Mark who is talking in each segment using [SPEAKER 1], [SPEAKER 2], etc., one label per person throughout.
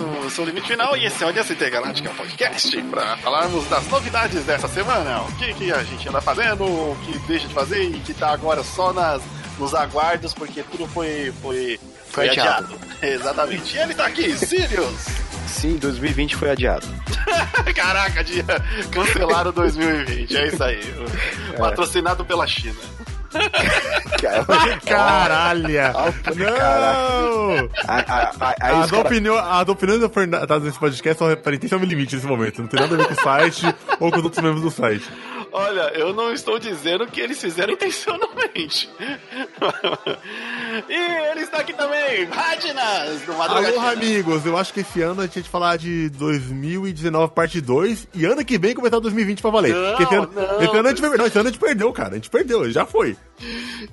[SPEAKER 1] um Seu Limite Final e esse é o Aliança Intergaláctica Podcast para falarmos das novidades dessa semana. O que, que a gente anda fazendo, o que deixa de fazer e que tá agora só nas, nos aguardos porque tudo foi, foi, foi, adiado. adiado. Exatamente. E ele tá aqui, Sirius!
[SPEAKER 2] Sim, 2020 foi adiado.
[SPEAKER 1] Caraca, dia cancelaram 2020, é isso aí. É. Patrocinado pela China.
[SPEAKER 3] Caralho! Não! A, a, a, as, opiniões, as opiniões do Fernando nesse podcast são referentes ao limite nesse momento. Não tem nada a ver com o site ou com os outros membros do site.
[SPEAKER 1] Olha, eu não estou dizendo que eles fizeram intencionalmente. e ele está aqui também, Radnas, do
[SPEAKER 3] Madruga Alô, amigos. Eu acho que esse ano a gente tinha de falar de 2019, parte 2. E ano que vem começar 2020 pra valer. Não, esse ano, não, esse ano a gente, não, esse ano a gente perdeu, cara. A gente perdeu, já foi.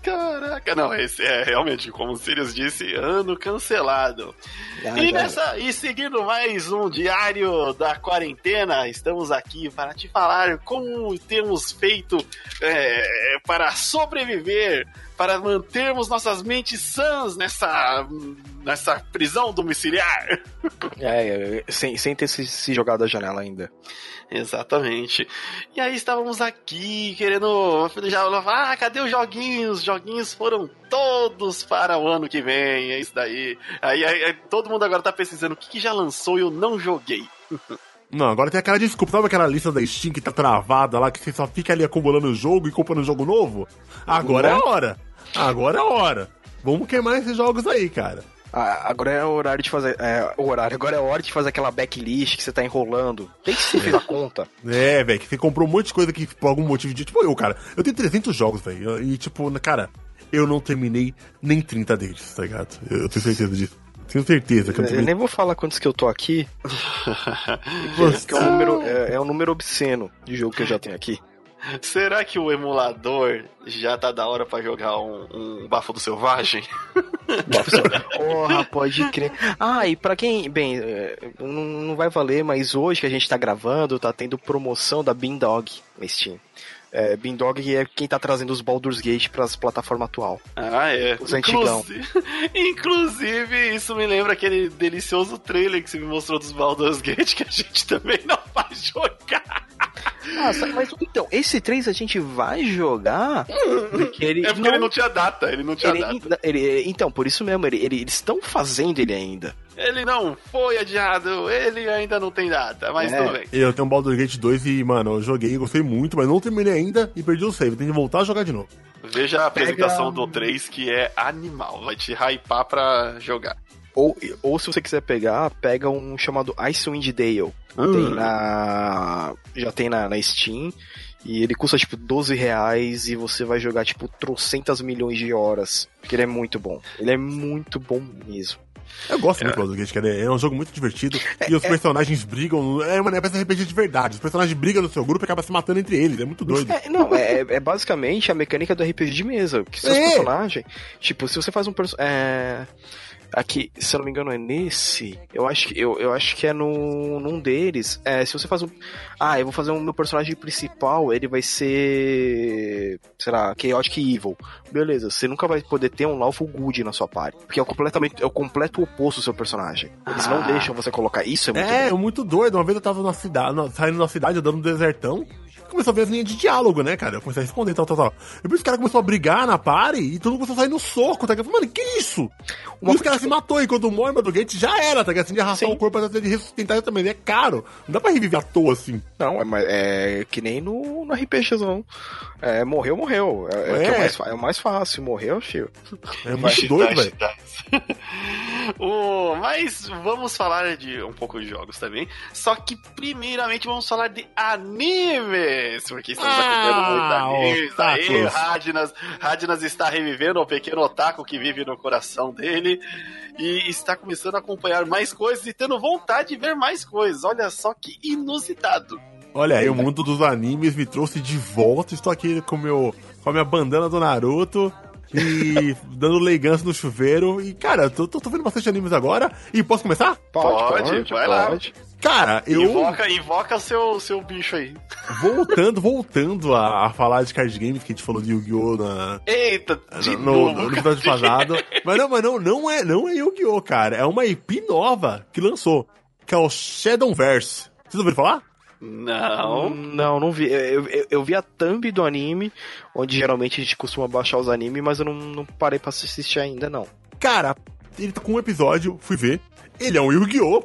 [SPEAKER 1] Caraca, não, esse é realmente, como o Sirius disse, ano cancelado. Já, e, já. Nessa, e seguindo mais um diário da quarentena, estamos aqui para te falar como temos feito é, para sobreviver, para mantermos nossas mentes sãs nessa, nessa prisão domiciliar.
[SPEAKER 2] É, é sem, sem ter se, se jogado da janela ainda.
[SPEAKER 1] Exatamente. E aí estávamos aqui querendo já ah, cadê os joguinhos? Os joguinhos foram todos para o ano que vem, é isso daí. Aí, aí, aí todo mundo agora tá pesquisando o que, que já lançou e eu não joguei.
[SPEAKER 3] Não, agora tem aquela desculpa, sabe aquela lista da Steam que tá travada lá, que você só fica ali acumulando o jogo e comprando jogo novo? Agora é a hora. Agora é a hora. Vamos queimar esses jogos aí, cara.
[SPEAKER 2] Ah, agora é o horário de fazer. É, o horário, agora é a hora de fazer aquela backlist que você tá enrolando. Tem que se fez a conta.
[SPEAKER 3] É, velho, que você comprou um monte de coisa que por algum motivo de. Tipo, eu, cara, eu tenho 300 jogos, velho. E, tipo, cara, eu não terminei nem 30 deles, tá ligado? Eu, tenho certeza disso. Tenho certeza que eu,
[SPEAKER 2] eu nem vou falar quantos que eu tô aqui. é, é, um número, é, é um número obsceno de jogo que eu já tenho aqui.
[SPEAKER 1] Será que o emulador já tá da hora para jogar um, um Bafo do Selvagem?
[SPEAKER 2] Porra, pode crer. Ah, e pra quem. Bem, é, não vai valer, mas hoje que a gente tá gravando, tá tendo promoção da Beandog no Steam. É, Beandog é quem tá trazendo os Baldur's Gate pras plataformas atual.
[SPEAKER 1] Ah, é. Os Inclusive, inclusive, isso me lembra aquele delicioso trailer que você me mostrou dos Baldur's Gate que a gente também não vai jogar.
[SPEAKER 2] Ah, mas então, esse 3 a gente vai jogar.
[SPEAKER 1] Porque ele é porque não, ele não tinha data, ele não tinha
[SPEAKER 2] ele,
[SPEAKER 1] data.
[SPEAKER 2] Ele, então, por isso mesmo, ele, ele, eles estão fazendo ele ainda.
[SPEAKER 1] Ele não foi adiado, ele ainda não tem data, mas é. tudo bem.
[SPEAKER 3] Eu tenho um Baldur's Gate 2 e, mano, eu joguei, gostei muito, mas não terminei ainda e perdi o save. Tem que voltar a jogar de novo.
[SPEAKER 1] Veja a apresentação Pega... do 3 que é animal, vai te hypar pra jogar.
[SPEAKER 2] Ou, ou se você quiser pegar, pega um chamado Icewind Dale. Hum. Tem na. Já tem na, na Steam. E ele custa tipo 12 reais e você vai jogar tipo trocentas milhões de horas. Porque ele é muito bom. Ele é muito bom mesmo.
[SPEAKER 3] Eu gosto é. muito do Baldur's Gate, cara. É um jogo muito divertido. É, e os é... personagens brigam. É uma peça RPG de verdade. Os personagens brigam no seu grupo e acabam se matando entre eles. É muito doido.
[SPEAKER 2] É, não, é, é, basicamente a mecânica do RPG de mesa. Que seus é. personagens. Tipo, se você faz um personagem. É Aqui, se eu não me engano, é nesse. Eu acho que, eu, eu acho que é no, num deles. É, se você faz um. Ah, eu vou fazer um, meu personagem principal, ele vai ser. Sei lá, Chaotic Evil. Beleza, você nunca vai poder ter um Lawful Good na sua party. Porque é o, completamente, é o completo oposto do seu personagem. Eles ah. não deixam você colocar. Isso é muito
[SPEAKER 3] É, doido. muito doido. Uma vez eu tava na cidade, saindo da cidade, andando no desertão começou a ver as linhas de diálogo, né, cara? Eu comecei a responder, tal, tal, tal. Depois o cara começou a brigar na party e todo mundo começou a sair no soco, tá ligado? Mano, que isso? Uma... E os caras se matou e quando morre do Gate já era, tá ligado? Assim, de arrastar Sim. o corpo pra de ressuscitar também. É caro. Não dá pra reviver à toa assim.
[SPEAKER 2] Não, é, é que nem no, no RPG, não. É, morreu, morreu. É, é. é, o mais, é o mais fácil. Morreu, tio.
[SPEAKER 3] É muito doido, velho.
[SPEAKER 1] oh, mas vamos falar de um pouco de jogos também. Só que primeiramente vamos falar de Porque estamos ah, acompanhando muito animes. Aí, Radnas, Radnas está revivendo o pequeno otaku que vive no coração dele. E está começando a acompanhar mais coisas e tendo vontade de ver mais coisas. Olha só que inusitado.
[SPEAKER 3] Olha aí, o mundo dos animes me trouxe de volta. Estou aqui com, meu, com a minha bandana do Naruto e dando legança no chuveiro. E, cara, tô, tô, tô, vendo bastante animes agora. E posso começar?
[SPEAKER 1] Pode, pode, pode vai lá.
[SPEAKER 3] Cara, eu.
[SPEAKER 1] Invoca, invoca seu, seu bicho aí.
[SPEAKER 3] Voltando, voltando a, a falar de card games que a gente falou de Yu-Gi-Oh! na.
[SPEAKER 1] Eita, de
[SPEAKER 3] no,
[SPEAKER 1] novo.
[SPEAKER 3] no episódio passado. Mas não, mas não, não é, não é Yu-Gi-Oh, cara. É uma IP nova que lançou, que é o Shadowverse. Vocês ouviram falar?
[SPEAKER 1] Não.
[SPEAKER 2] Não, não vi. Eu, eu, eu vi a thumb do anime, onde geralmente a gente costuma baixar os animes, mas eu não, não parei pra assistir ainda, não.
[SPEAKER 3] Cara, ele tá com um episódio, fui ver. Ele é um Yu-Gi-Oh!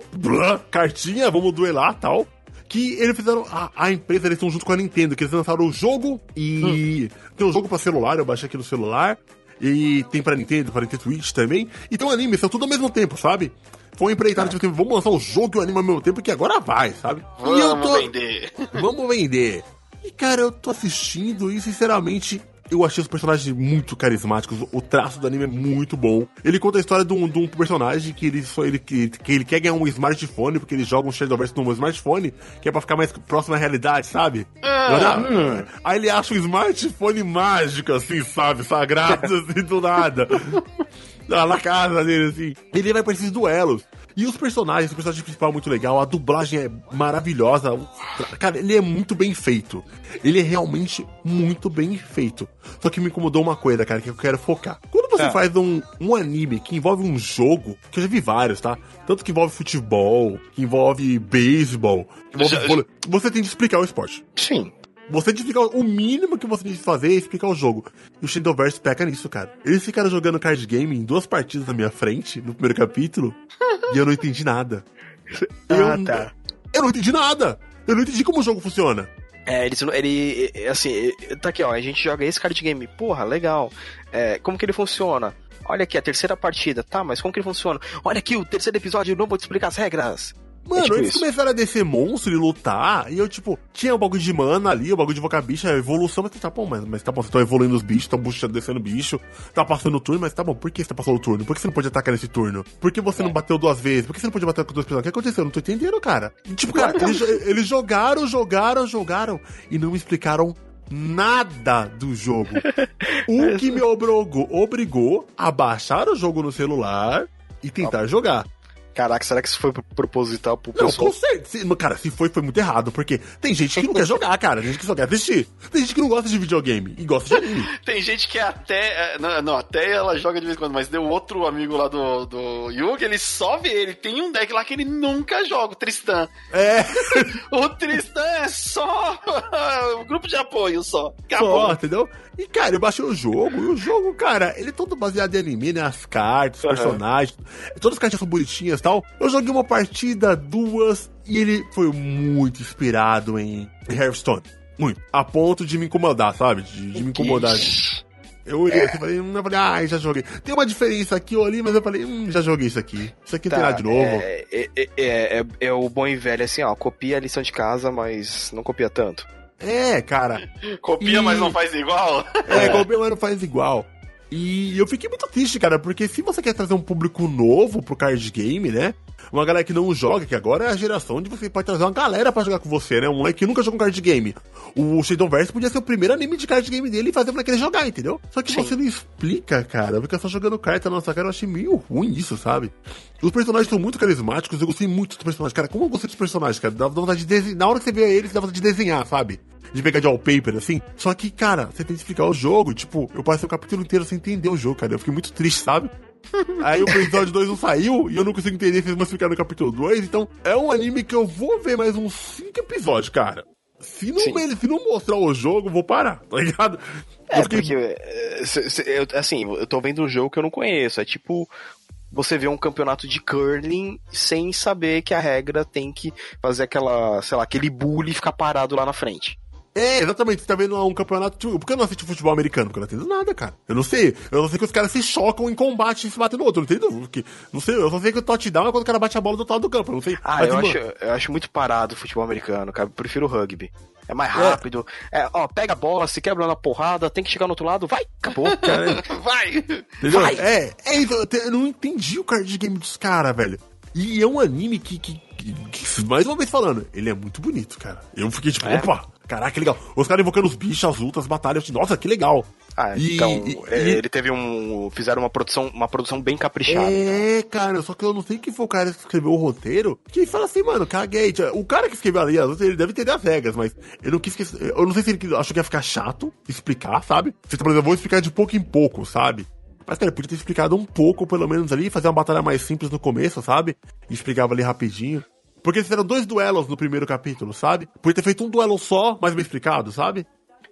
[SPEAKER 3] Cartinha, vamos duelar tal. Que eles fizeram. A, a empresa, eles estão junto com a Nintendo, que eles lançaram o jogo e. Tem um jogo pra celular, eu baixei aqui no celular. E tem pra Nintendo, pra Nintendo Switch também. E tem um anime, são tudo ao mesmo tempo, sabe? Foi empreitado, tipo, assim, vamos lançar o jogo e o anime ao mesmo tempo, que agora vai, sabe? e eu
[SPEAKER 1] Vamos
[SPEAKER 3] tô.
[SPEAKER 1] vender.
[SPEAKER 3] Vamos vender. E, cara, eu tô assistindo e, sinceramente, eu achei os personagens muito carismáticos. O traço do anime é muito bom. Ele conta a história de um, de um personagem que ele, só, ele, que, que ele quer ganhar um smartphone, porque ele joga um Shadowverse num smartphone, que é pra ficar mais próximo à realidade, sabe? Olha, Aí ele acha um smartphone mágico, assim, sabe? Sagrado, assim, do nada. na casa dele, assim. Ele vai pra esses duelos. E os personagens, o personagem principal é muito legal, a dublagem é maravilhosa. Cara, ele é muito bem feito. Ele é realmente muito bem feito. Só que me incomodou uma coisa, cara, que eu quero focar. Quando você
[SPEAKER 2] É.
[SPEAKER 3] faz um, um anime que envolve um jogo, que eu já vi vários, tá? Tanto que envolve futebol, que envolve beisebol, que envolve
[SPEAKER 1] Já-
[SPEAKER 3] vôlei, você tem de explicar o esporte.
[SPEAKER 2] Sim.
[SPEAKER 3] Você tem que explicar o mínimo que você tem que fazer é explicar o jogo. E o Shadowverse peca nisso, cara. Eles ficaram jogando card game em duas partidas na minha frente, no primeiro capítulo, e eu não entendi nada. Eu,
[SPEAKER 2] Ah, tá.
[SPEAKER 3] eu não entendi nada. Eu não entendi como o jogo funciona.
[SPEAKER 2] É, ele, ele, é, assim, é, tá aqui, ó, a gente joga esse card game, porra, legal. É, como que ele funciona? Olha aqui, a terceira partida, tá, mas como que ele funciona? Olha aqui, o terceiro episódio, eu não vou te explicar as regras.
[SPEAKER 3] Mano,
[SPEAKER 2] É tipo
[SPEAKER 3] eles
[SPEAKER 2] isso.
[SPEAKER 3] começaram a descer monstro e lutar, e eu, tipo, tinha o bagulho de mana ali, o bagulho de invocar bicho, a evolução, mas tá bom, mas, mas tá bom, você tá evoluindo os bichos, tá buchando, descendo bicho, tá passando o turno, mas tá bom, por que você tá passando o turno? Por que você não pode atacar nesse turno? Por que você não bateu duas vezes? Por que você não pode bater com duas pessoas? O que aconteceu? Eu não tô entendendo, cara. E, tipo, cara, eles, eles jogaram, jogaram, jogaram, e não me explicaram nada do jogo. O que me obrigou, obrigou a baixar o jogo no celular e tentar jogar.
[SPEAKER 2] Caraca, será que isso foi proposital pro
[SPEAKER 3] Não,
[SPEAKER 2] pessoal?
[SPEAKER 3] com certeza. Cara, se foi, foi muito errado. Porque tem gente que não quer jogar, cara. Tem gente que só quer assistir. Tem gente que não gosta de videogame e gosta de anime.
[SPEAKER 1] Tem gente que até. é, Não, não, até ela joga de vez em quando, mas deu outro amigo lá do, do Yugi, ele só vê. Ele tem um deck lá que ele nunca joga, o Tristan.
[SPEAKER 3] É,
[SPEAKER 1] O Tristan é só o grupo de apoio só.
[SPEAKER 3] só,
[SPEAKER 1] Acabou.
[SPEAKER 3] entendeu? E, cara, eu baixei o jogo. E o jogo, cara, ele é todo baseado em anime, né? As cartas, os
[SPEAKER 2] Aham.
[SPEAKER 3] personagens. Todas as cartas são bonitinhas e tal. Eu joguei uma partida, duas. E ele foi muito inspirado em Hearthstone. Muito. A ponto de me incomodar, sabe? De, de me incomodar. Eu olhei assim falei, hum, eu falei, ah, já joguei. Tem uma diferença aqui ou ali, mas eu falei, hum, já joguei isso aqui. Isso aqui tem nada de novo.
[SPEAKER 2] É, é, é, é, é o bom e velho assim, ó, copia a lição de casa, mas não copia tanto.
[SPEAKER 3] É, cara.
[SPEAKER 1] Copia,
[SPEAKER 3] E-
[SPEAKER 1] mas não faz igual.
[SPEAKER 3] É, igual o meu ano faz igual. E eu fiquei muito triste, cara, porque se você quer trazer um público novo pro card game, né? Uma galera que não joga, que agora é a geração onde você pode trazer uma galera pra jogar com você, né? Um moleque que nunca jogou um card game. O Shadowverse podia ser o primeiro anime de card game dele e fazer moleque ele jogar, entendeu? Só que
[SPEAKER 2] Sim.
[SPEAKER 3] você não explica, cara. Fica só jogando carta na nossa cara. Eu achei meio ruim isso, sabe? Os personagens são muito carismáticos. Eu gostei muito dos personagens. Cara, como eu gostei dos personagens, cara. Dá vontade de desenhar. Na hora que você vê eles, dá vontade de desenhar, sabe? De pegar de wallpaper, assim. Só que, cara, você tem que explicar o jogo. Tipo, eu passei o capítulo inteiro sem entender o jogo, cara. Eu fiquei muito triste, sabe? Aí o episódio 2 não saiu e eu não consigo entender se eles vão explicar no capítulo 2. Então, é um anime que eu vou ver mais uns 5 episódios, cara. Se não,
[SPEAKER 2] Sim.
[SPEAKER 3] se não mostrar o jogo, eu vou parar, tá ligado?
[SPEAKER 2] É, porque, é, cê- cê- eu- assim, eu tô vendo um jogo que eu não conheço. É tipo você vê um campeonato de curling sem saber que a regra tem que fazer aquela, sei lá, aquele bully ficar parado lá na frente.
[SPEAKER 3] É, exatamente. Você tá vendo um campeonato. Tipo, por que eu não assisto futebol americano? Porque eu não entendo nada, cara. Eu não sei. Eu não sei que os caras se chocam em combate e se batem no outro. Eu não entendo. Porque, não sei. Eu só sei que o touchdown é quando o cara bate a bola do outro lado do campo. Eu não sei.
[SPEAKER 2] Ah,
[SPEAKER 3] Mas,
[SPEAKER 2] eu
[SPEAKER 3] mano,
[SPEAKER 2] acho, eu acho muito parado o futebol americano, cara. Eu prefiro o rugby. É mais rápido. É, ó, pega a bola, se quebra na porrada, tem que chegar no outro lado, vai, acabou.
[SPEAKER 3] cara,
[SPEAKER 1] Vai!
[SPEAKER 3] Entendeu?
[SPEAKER 2] Vai!
[SPEAKER 3] É, é isso. Eu, te- eu não entendi o card game dos caras, velho. E é um anime que, que, que- que, mais uma vez falando, ele é muito bonito, cara. Eu fiquei tipo,
[SPEAKER 2] É?
[SPEAKER 3] opa, caraca, que legal. Os caras invocando os bichos, as lutas, as batalhas. Nossa, que legal.
[SPEAKER 2] Ah, e, então e, é, ele teve um. Fizeram uma produção, uma produção bem caprichada.
[SPEAKER 3] É, então. cara, só que eu não sei quem foi o cara que escreveu o roteiro. Que fala assim, mano, caguei. O cara que escreveu ali, ele deve ter as regras, mas eu não quis. Eu não sei se ele achou que ia ficar chato explicar, sabe? Você, por exemplo, eu vou explicar de pouco em pouco, sabe? Mas, cara, podia ter explicado um pouco, pelo menos ali, fazer uma batalha mais simples no começo, sabe? E explicava ali rapidinho. Porque eles fizeram dois duelos no primeiro capítulo, sabe? Podia ter feito um duelo só, mais bem explicado, sabe?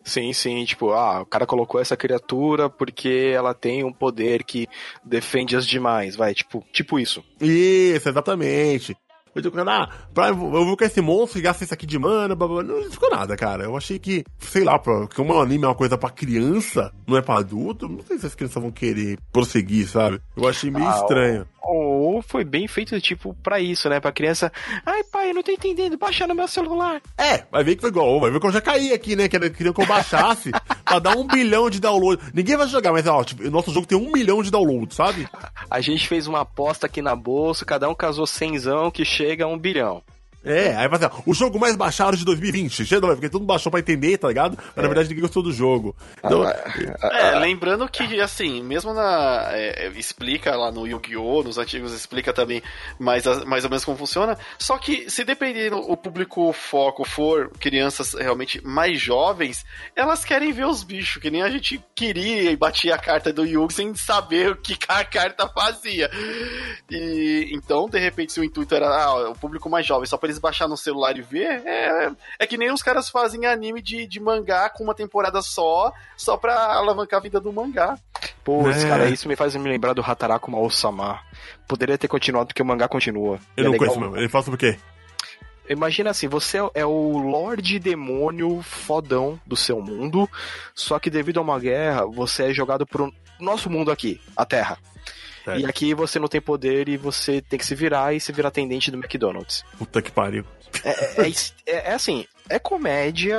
[SPEAKER 2] Sim, sim, tipo, ah, o cara colocou essa criatura porque ela tem um poder que defende as demais, vai, tipo, tipo isso.
[SPEAKER 3] Isso, exatamente. Eu digo, ah, pra, eu vou com esse monstro e gasta isso aqui de mana, blá, blá, não ficou nada, cara. Eu achei que, sei lá, pra, como um anime é uma coisa pra criança, não é pra adulto, não sei se as crianças vão querer prosseguir, sabe? Eu achei meio ah, estranho.
[SPEAKER 2] Ou foi bem feito, tipo, pra isso, né? Pra criança. Ai, pai, eu não tô entendendo, baixa no meu celular.
[SPEAKER 3] É, vai ver que foi igual. Vai ver que eu já caí aqui, né? Queriam que eu baixasse pra dar um bilhão de downloads. Ninguém vai jogar, mas ó, tipo, o nosso jogo tem um milhão de downloads, sabe?
[SPEAKER 2] A gente fez uma aposta aqui na bolsa, cada um casou cenzão que chega a um bilhão.
[SPEAKER 3] É, aí vai ser o jogo mais baixado de 2020. Chega, porque todo mundo baixou pra entender, tá ligado? Mas é. na verdade ninguém gostou do jogo. Então, ah,
[SPEAKER 1] é, lembrando que, assim, mesmo na. É, explica lá no Yu-Gi-Oh!, nos antigos explica também mais, mais ou menos como funciona. Só que se depender o público foco for crianças realmente mais jovens, elas querem ver os bichos, que nem a gente queria e batia a carta do Yu sem saber o que a carta fazia. E então, de repente, se o intuito era ah, o público mais jovem, só pra eles eles baixar no celular e ver, é, é que nem os caras fazem anime de, de mangá com uma temporada só, só pra alavancar a vida do mangá.
[SPEAKER 2] Pô, é. cara, isso me faz me lembrar do Hataraku Mao-sama. Poderia ter continuado porque o mangá continua.
[SPEAKER 3] Eu não é conheço, meu. Ele fala sobre o quê?
[SPEAKER 2] Imagina assim, você é o Lorde Demônio fodão do seu mundo, só que devido a uma guerra, você é jogado pro nosso mundo aqui, a Terra. É. E aqui você não tem poder e você tem que se virar e se virar atendente do McDonald's.
[SPEAKER 3] Puta que pariu.
[SPEAKER 2] É, é, é, é assim, é comédia,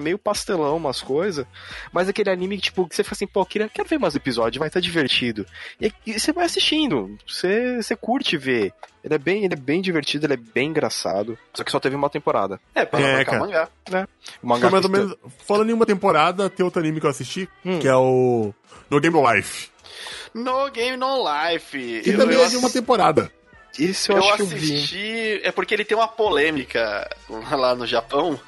[SPEAKER 2] meio pastelão, umas coisas, mas aquele anime que, tipo, que você fica assim, pô, queria, quero ver mais episódios, vai estar tá divertido. E, e, você vai assistindo, você, você curte ver. Ele é, bem, ele é bem divertido, ele é bem engraçado. Só que só teve uma temporada.
[SPEAKER 1] É, pra é, cara. mangá.
[SPEAKER 2] É. O mangá
[SPEAKER 3] mais ou menos, falando em uma temporada, tem outro anime que eu assisti, hum. que é o No Game Life.
[SPEAKER 1] No Game No Life.
[SPEAKER 3] Que também eu, é de uma temporada.
[SPEAKER 1] Isso eu, eu acho assisti, que eu vi. é porque ele tem uma polêmica lá no Japão.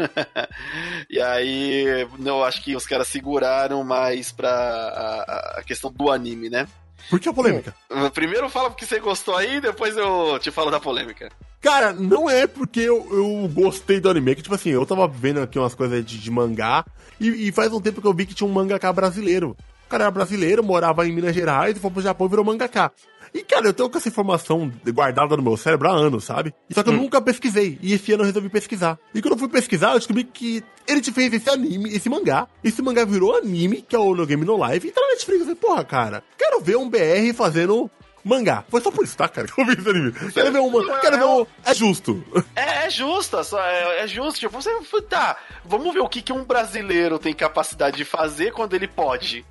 [SPEAKER 1] e aí eu acho que os caras seguraram mais pra a, a questão do anime, né?
[SPEAKER 3] Por que a polêmica?
[SPEAKER 1] Primeiro fala porque você gostou aí, depois eu te falo da polêmica.
[SPEAKER 3] Cara, não é porque eu, eu gostei do anime, que tipo assim, eu tava vendo aqui umas coisas de, de mangá, e, e, faz um tempo que eu vi que tinha um mangaka brasileiro cara era brasileiro, morava em Minas Gerais e foi pro Japão e virou mangaká. E, cara, eu tenho com essa informação guardada no meu cérebro há anos, sabe? Só que eu hum. nunca pesquisei. E esse ano eu resolvi pesquisar. E quando eu fui pesquisar, eu descobri que ele te fez esse anime, esse mangá. Esse mangá virou anime, que é o No Game No Live. E tá na Netflix. Eu falei, porra, cara, quero ver um BR fazendo mangá. Foi só por isso, tá, cara? Que eu vi esse anime. Quero ver uma. Quero ver um. É justo.
[SPEAKER 1] É, é justo, só é, é justo. Tipo, você. Tá, vamos ver o que, que um brasileiro tem capacidade de fazer quando ele pode.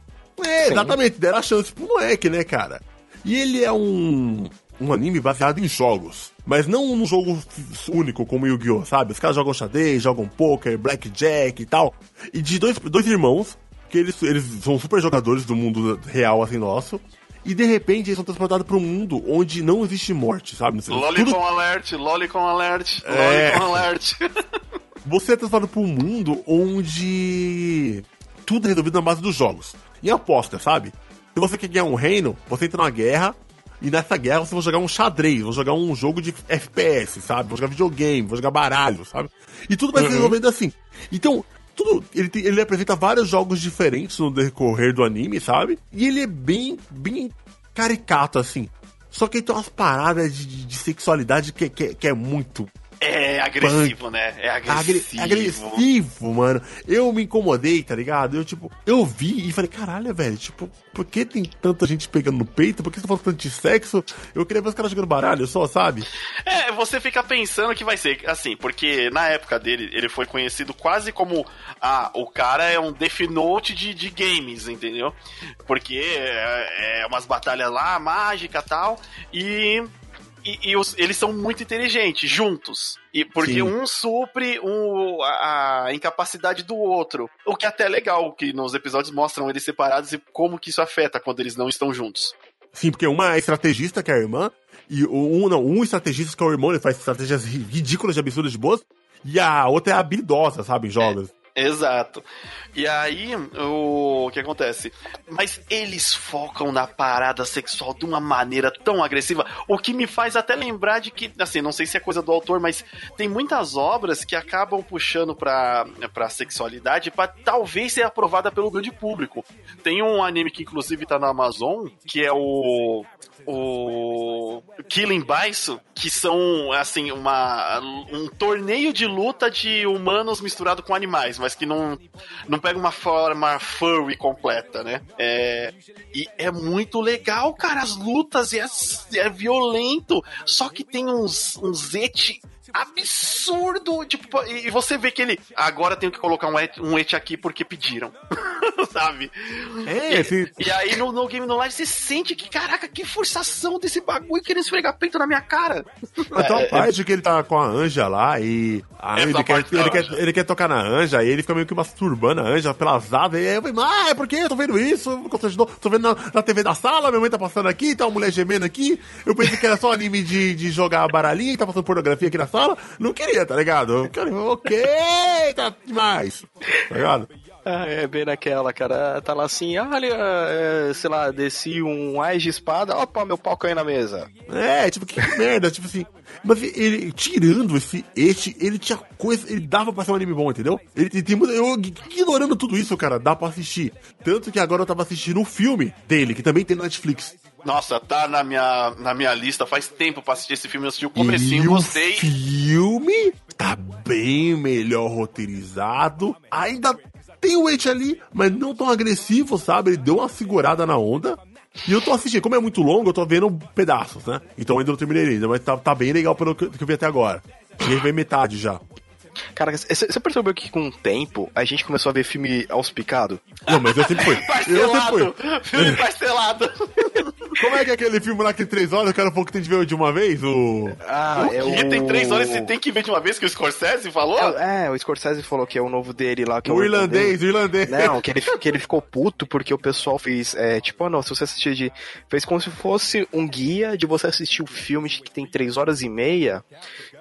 [SPEAKER 3] É, exatamente, deram a chance pro moleque, né, cara? E ele é um, um anime baseado em jogos. Mas não num jogo único como Yu-Gi-Oh!, sabe? Os caras jogam xadrez, jogam poker, blackjack e tal. E de dois, dois irmãos, que eles, eles são super jogadores do mundo real, assim, nosso. E de repente eles são transportados para um mundo onde não existe morte, sabe?
[SPEAKER 1] Lolicon Tudo... alert, Lolicon alert, é... Lolicon alert.
[SPEAKER 3] Você é transportado para um mundo onde tudo é resolvido na base dos jogos em aposta, sabe? Se você quer ganhar um reino, você entra numa guerra, e nessa guerra você vai jogar um xadrez, vai jogar um jogo de FPS, sabe? Vai jogar videogame, vai jogar baralho, sabe? E tudo vai uhum. se resolvendo assim. Então, tudo. Ele, tem, ele apresenta vários jogos diferentes no decorrer do anime, sabe? E ele é bem, bem caricato, assim. Só que ele tem umas paradas de, de sexualidade que, que, que é muito
[SPEAKER 1] é agressivo, punk. né? É agressivo.
[SPEAKER 3] agressivo, mano. Eu me incomodei, tá ligado? Eu, tipo, eu vi e falei, caralho, velho, tipo, por que tem tanta gente pegando no peito? Por que você tá falando tanto de sexo? Eu queria ver os caras jogando baralho só, sabe?
[SPEAKER 1] É, você fica pensando que vai ser assim, porque na época dele, ele foi conhecido quase como, ah, o cara é um Death Note de, de games, entendeu? Porque é, é umas batalhas lá, mágica e tal, e e, e os, eles são muito inteligentes, juntos. E porque Sim. um supre um, a, a, incapacidade do outro. O que é até legal, que nos episódios mostram eles separados e como que isso afeta quando eles não estão juntos.
[SPEAKER 3] Sim, porque uma é estrategista, que é a irmã, e um não, um estrategista que é o irmão, ele faz estratégias ridículas de absurdas de boas, e a outra é habilidosa, sabe, em jogos. É.
[SPEAKER 1] Exato. E aí, o, que acontece? Mas eles focam na parada sexual de uma maneira tão agressiva, o que me faz até lembrar de que, assim, não sei se é coisa do autor, mas tem muitas obras que acabam puxando pra, pra sexualidade para talvez ser aprovada pelo grande público. Tem um anime que inclusive tá na Amazon, que é o o Killing Bison, que são, assim, uma, um torneio de luta de humanos misturado com animais, mas que não, não pega uma forma furry completa, né? É, e é muito legal, cara, as lutas, e é, é violento, só que tem uns, uns et absurdo. Tipo, e você vê que ele. Agora tenho que colocar um et, um et aqui porque pediram. Sabe? É, e, sim. e aí no, no Game No Live você sente que, caraca, que forçação desse bagulho querendo esfregar peito na minha cara.
[SPEAKER 3] Então a parte que ele tá com a Anja lá e. A Anja, ele, quer, ele, quer, ele quer tocar na Anja e ele fica meio que masturbando a Anja pelas asas. E aí eu falei, ah, é porque eu tô vendo isso? Tô vendo na, na, TV da sala, minha mãe tá passando aqui, tá uma mulher gemendo aqui. Eu pensei que era só anime de, de jogar baralhinha e tá passando pornografia aqui na sala sala, não queria, tá ligado? Eu quero, ok, tá demais, tá ligado?
[SPEAKER 2] Ah, é bem naquela, cara. Tá lá assim, olha, é, sei lá, desci um ais de espada, opa, meu pau caiu na mesa.
[SPEAKER 3] É, tipo, que merda, tipo assim. Mas ele, tirando esse este, ele tinha coisa, ele dava pra ser um anime bom, entendeu? Ele tem eu ignorando tudo isso, cara, dá pra assistir. Tanto que agora eu tava assistindo um filme dele, que também tem na Netflix.
[SPEAKER 1] Nossa, tá na minha, na minha lista faz tempo pra assistir esse filme. Eu assisti o comecinho, e gostei.
[SPEAKER 3] O filme tá bem melhor roteirizado. Ainda tem o Wait ali, mas não tão agressivo, sabe? Ele deu uma segurada na onda. E eu tô assistindo, como é muito longo, eu tô vendo pedaços, né? Então ainda não terminei ainda, mas tá, tá bem legal pelo que eu vi até agora. Cheguei a ver metade já.
[SPEAKER 2] Cara, você percebeu que com o tempo a gente começou a ver filme aos picados?
[SPEAKER 3] Não, mas eu sempre fui.
[SPEAKER 1] parcelado! Eu sempre fui. Filme parcelado!
[SPEAKER 3] Como é que é aquele filme lá que tem três horas, o cara falou que tem que ver de uma vez? O...
[SPEAKER 1] Ah, o é o... tem três horas e você tem que ver de uma vez, que o Scorsese falou?
[SPEAKER 2] É, é, o Scorsese falou que é o novo dele lá. Que
[SPEAKER 3] o,
[SPEAKER 2] é o
[SPEAKER 3] irlandês, o irlandês.
[SPEAKER 2] Não, que ele, que ele ficou puto porque o pessoal fez, é, tipo, ah, não, se você assistir de... Fez como se fosse um guia de você assistir o um filme que tem três horas e meia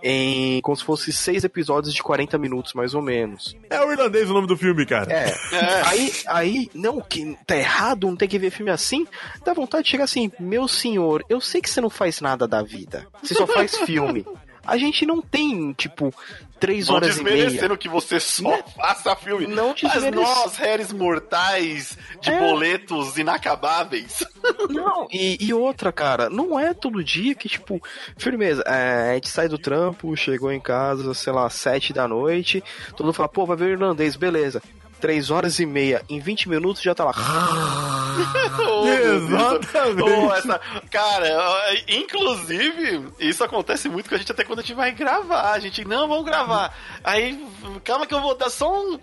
[SPEAKER 2] em como se fosse seis episódios de 40 minutos, mais ou menos.
[SPEAKER 3] É o irlandês o nome do filme, cara.
[SPEAKER 2] É. é. Aí, aí, não, que tá errado, não tem que ver filme assim. Dá vontade de chegar assim, meu senhor, eu sei que você não faz nada da vida. Você só faz filme. A gente não tem, tipo, três não horas e meia. Não desmerecendo
[SPEAKER 1] que você só né? faça filme.
[SPEAKER 2] Não
[SPEAKER 1] Mas nós, réis mortais, de é. boletos inacabáveis.
[SPEAKER 2] Não, e, e, outra, cara, não é todo dia que, tipo, firmeza, é, a gente sai do trampo, chegou em casa, sei lá, sete da noite, todo mundo fala, pô, vai ver o irlandês, beleza. 3 horas e meia, em 20 minutos já tá lá.
[SPEAKER 3] oh, Exatamente.
[SPEAKER 1] Oh, essa... Cara, inclusive, isso acontece muito com a gente até quando a gente vai gravar. A gente, não, vamos gravar. Aí, calma que eu vou dar só um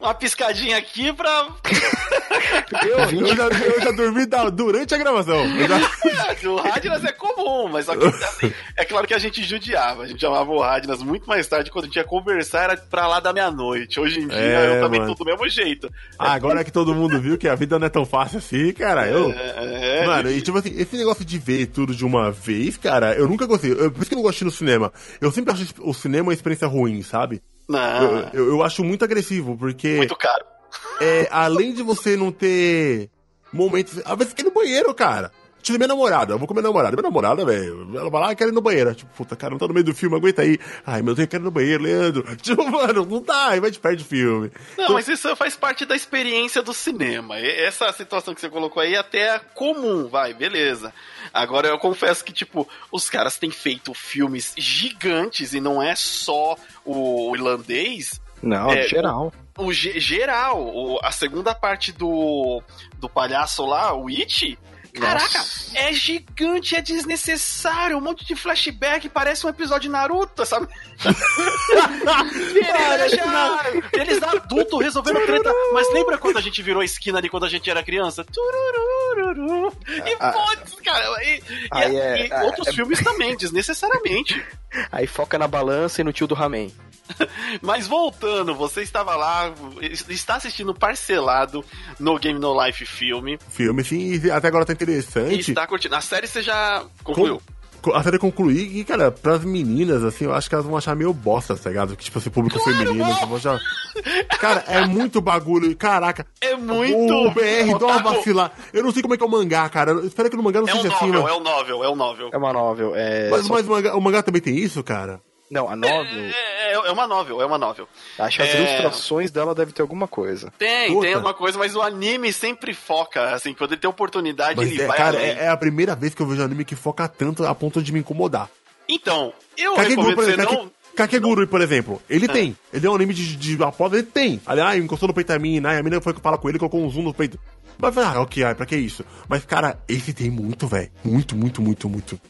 [SPEAKER 1] uma piscadinha aqui pra.
[SPEAKER 3] eu, eu, já, eu já dormi da, durante a gravação.
[SPEAKER 1] Já... o Radnas é comum, mas que, assim, é claro que a gente judiava. A gente chamava o Radnas muito mais tarde, quando a gente ia conversar, era pra lá da meia-noite. Hoje em dia é, eu também mano. tô do mesmo jeito.
[SPEAKER 3] Ah, agora que todo mundo viu que a vida não é tão fácil assim, cara. Eu... É, é, mano, e tipo assim, esse negócio de ver tudo de uma vez, cara, eu nunca gostei. Eu, por isso que eu não gosto no cinema. Eu sempre acho o cinema uma experiência ruim, sabe?
[SPEAKER 1] Não.
[SPEAKER 3] Eu, eu, acho muito agressivo, porque.
[SPEAKER 1] Muito caro.
[SPEAKER 3] É, além de você não ter momentos. Às vezes quer ir no banheiro, cara. Tive minha namorada, eu vou com minha namorada. Minha namorada, velho, ela vai lá e quer ir no banheiro. Tipo, puta, cara, não tá no meio do filme, aguenta aí. Ai, meu Deus, eu quero ir no banheiro, Leandro. Tipo, mano, não dá, aí vai de perde o filme.
[SPEAKER 1] Não, então... mas isso faz parte da experiência do cinema. Essa situação que você colocou aí até é comum, vai, beleza. Agora eu confesso que, tipo, os caras têm feito filmes gigantes e não é só o irlandês.
[SPEAKER 2] Não, é, geral.
[SPEAKER 1] O, o geral, o, a segunda parte do, do palhaço lá, o It, Caraca, Nossa. é gigante, é desnecessário, um monte de flashback, parece um episódio de Naruto, sabe? eles, eles adultos resolvendo treta. Mas lembra quando a gente virou a esquina ali quando a gente era criança? E ah, foda cara. E, e, é, e outros é, filmes também, desnecessariamente.
[SPEAKER 2] Aí foca na balança e no tio do Ramen.
[SPEAKER 1] Mas voltando, você estava lá, está assistindo parcelado no Game No Life filme.
[SPEAKER 3] Filme, sim, até agora tá interessante. E
[SPEAKER 1] está curtindo. A série você já concluiu?
[SPEAKER 3] Com, a série concluir e, cara, pras meninas, assim, eu acho que elas vão achar meio bosta, tá ligado? Que, tipo, esse público claro, feminino, vão já... Cara, é muito bagulho, caraca.
[SPEAKER 1] É muito...
[SPEAKER 3] O BR, dá uma vacila. Eu não sei como é que é o mangá, cara. Espero que no mangá não
[SPEAKER 1] é
[SPEAKER 3] seja
[SPEAKER 1] um
[SPEAKER 3] assim,
[SPEAKER 1] novel, É o novel, é o novel.
[SPEAKER 2] É uma novel, é...
[SPEAKER 3] Mas, mas o, mangá, o mangá também tem isso, cara?
[SPEAKER 2] Não, a novel.
[SPEAKER 1] É, é, é, uma novel, é uma novel.
[SPEAKER 2] Acho que as é... ilustrações dela devem ter alguma coisa.
[SPEAKER 1] Tem, Puta. tem alguma coisa, mas o anime sempre foca, assim, quando ele tem oportunidade, mas ele
[SPEAKER 3] é,
[SPEAKER 1] vai
[SPEAKER 3] Cara, além. é a primeira vez que eu vejo um anime que foca tanto a ponto de me incomodar.
[SPEAKER 1] Então, eu Kakeguru, recomendo você não...
[SPEAKER 3] Kakeguru, por exemplo, ele ah. tem. Ele é um anime de, de, de aposta, ele tem. Aliás, encostou no peito da mina, a mina foi que fala com ele, colocou um zoom no peito. Mas, ah, ok, ai, pra que isso? Mas, cara, esse tem muito, velho. Muito, muito, muito, muito.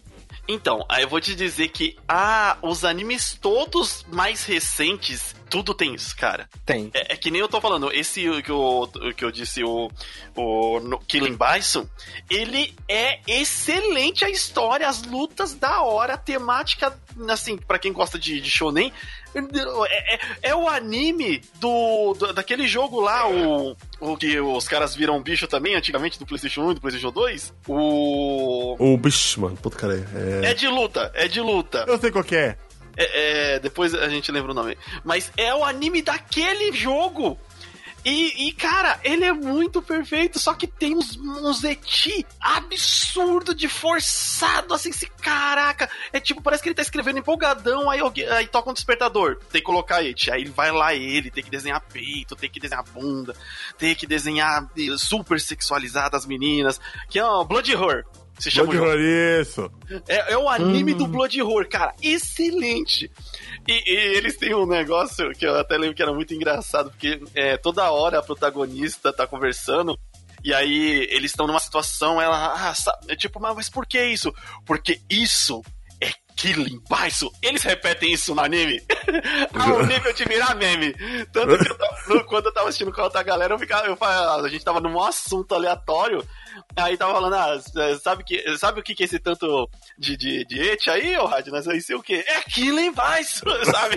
[SPEAKER 1] Então, aí eu vou te dizer que ah, os animes todos mais recentes, tudo tem isso, cara.
[SPEAKER 2] Tem.
[SPEAKER 1] É, é que nem eu tô falando, esse que eu, que eu disse, o, o Killing Bison, ele é excelente a história, as lutas da hora, a temática, assim, para quem gosta de, de shonen, é, é, é, o anime do, do, daquele jogo lá, o, o que os caras viram bicho também, antigamente, do PlayStation 1 e do PlayStation 2. O.
[SPEAKER 3] O bicho, mano, puta cara.
[SPEAKER 1] É... é de luta, é de luta.
[SPEAKER 3] Eu sei qual que é.
[SPEAKER 1] É, é, depois a gente lembra o nome. Mas é o anime daquele jogo. E, e, cara, ele é muito perfeito, só que tem uns, uns eti absurdo de forçado, assim, se caraca. É tipo, parece que ele tá escrevendo empolgadão, aí, aí toca um despertador, tem que colocar eti. Aí vai lá ele, tem que desenhar peito, tem que desenhar bunda, tem que desenhar super sexualizada as meninas, que é o Blood Horror.
[SPEAKER 3] Se chama Blood Horror, isso.
[SPEAKER 1] É, é o anime hum. do Blood Horror, cara. Excelente. E, e, eles têm um negócio que eu até lembro que era muito engraçado, porque é, toda hora a protagonista tá conversando. E aí eles estão numa situação, ela, ah, sabe, tipo, mas por que isso? Porque isso é Killing Bison. Eles repetem isso no anime ao nível de virar meme. Tanto que eu tava, quando eu tava assistindo com a outra galera, eu ficava, eu, a gente tava num assunto aleatório. Aí tava falando, ah, sabe, que, sabe o que, que é esse tanto de, de, de et aí, ô Rádio? Nós sei o quê? É Killing Bison, sabe?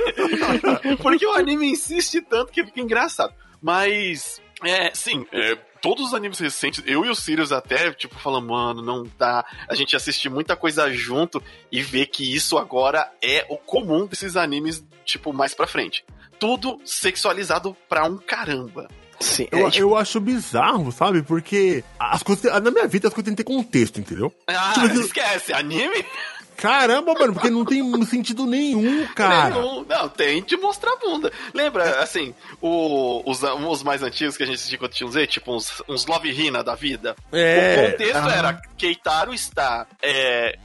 [SPEAKER 1] Porque o anime insiste tanto que fica engraçado. Mas, é, sim, é, todos os animes recentes, eu e o Sirius até, tipo, falando, mano, não dá. A gente assiste muita coisa junto e vê que isso agora é o comum desses animes, tipo, mais pra frente. Tudo sexualizado pra um caramba.
[SPEAKER 3] Sim, eu, é, tipo... eu acho bizarro, sabe? Porque as coisas. Na minha vida as coisas têm que ter contexto, entendeu?
[SPEAKER 1] Ah, tipo, esquece, anime?
[SPEAKER 3] Caramba, mano, porque não tem sentido nenhum, cara. Nenhum.
[SPEAKER 1] Não, tem de mostrar bunda. Lembra, assim, o, os, os mais antigos que a gente assistia quando tinha Z, tipo uns, uns Love Hina da vida? É. O contexto ah. era Keitaro está é,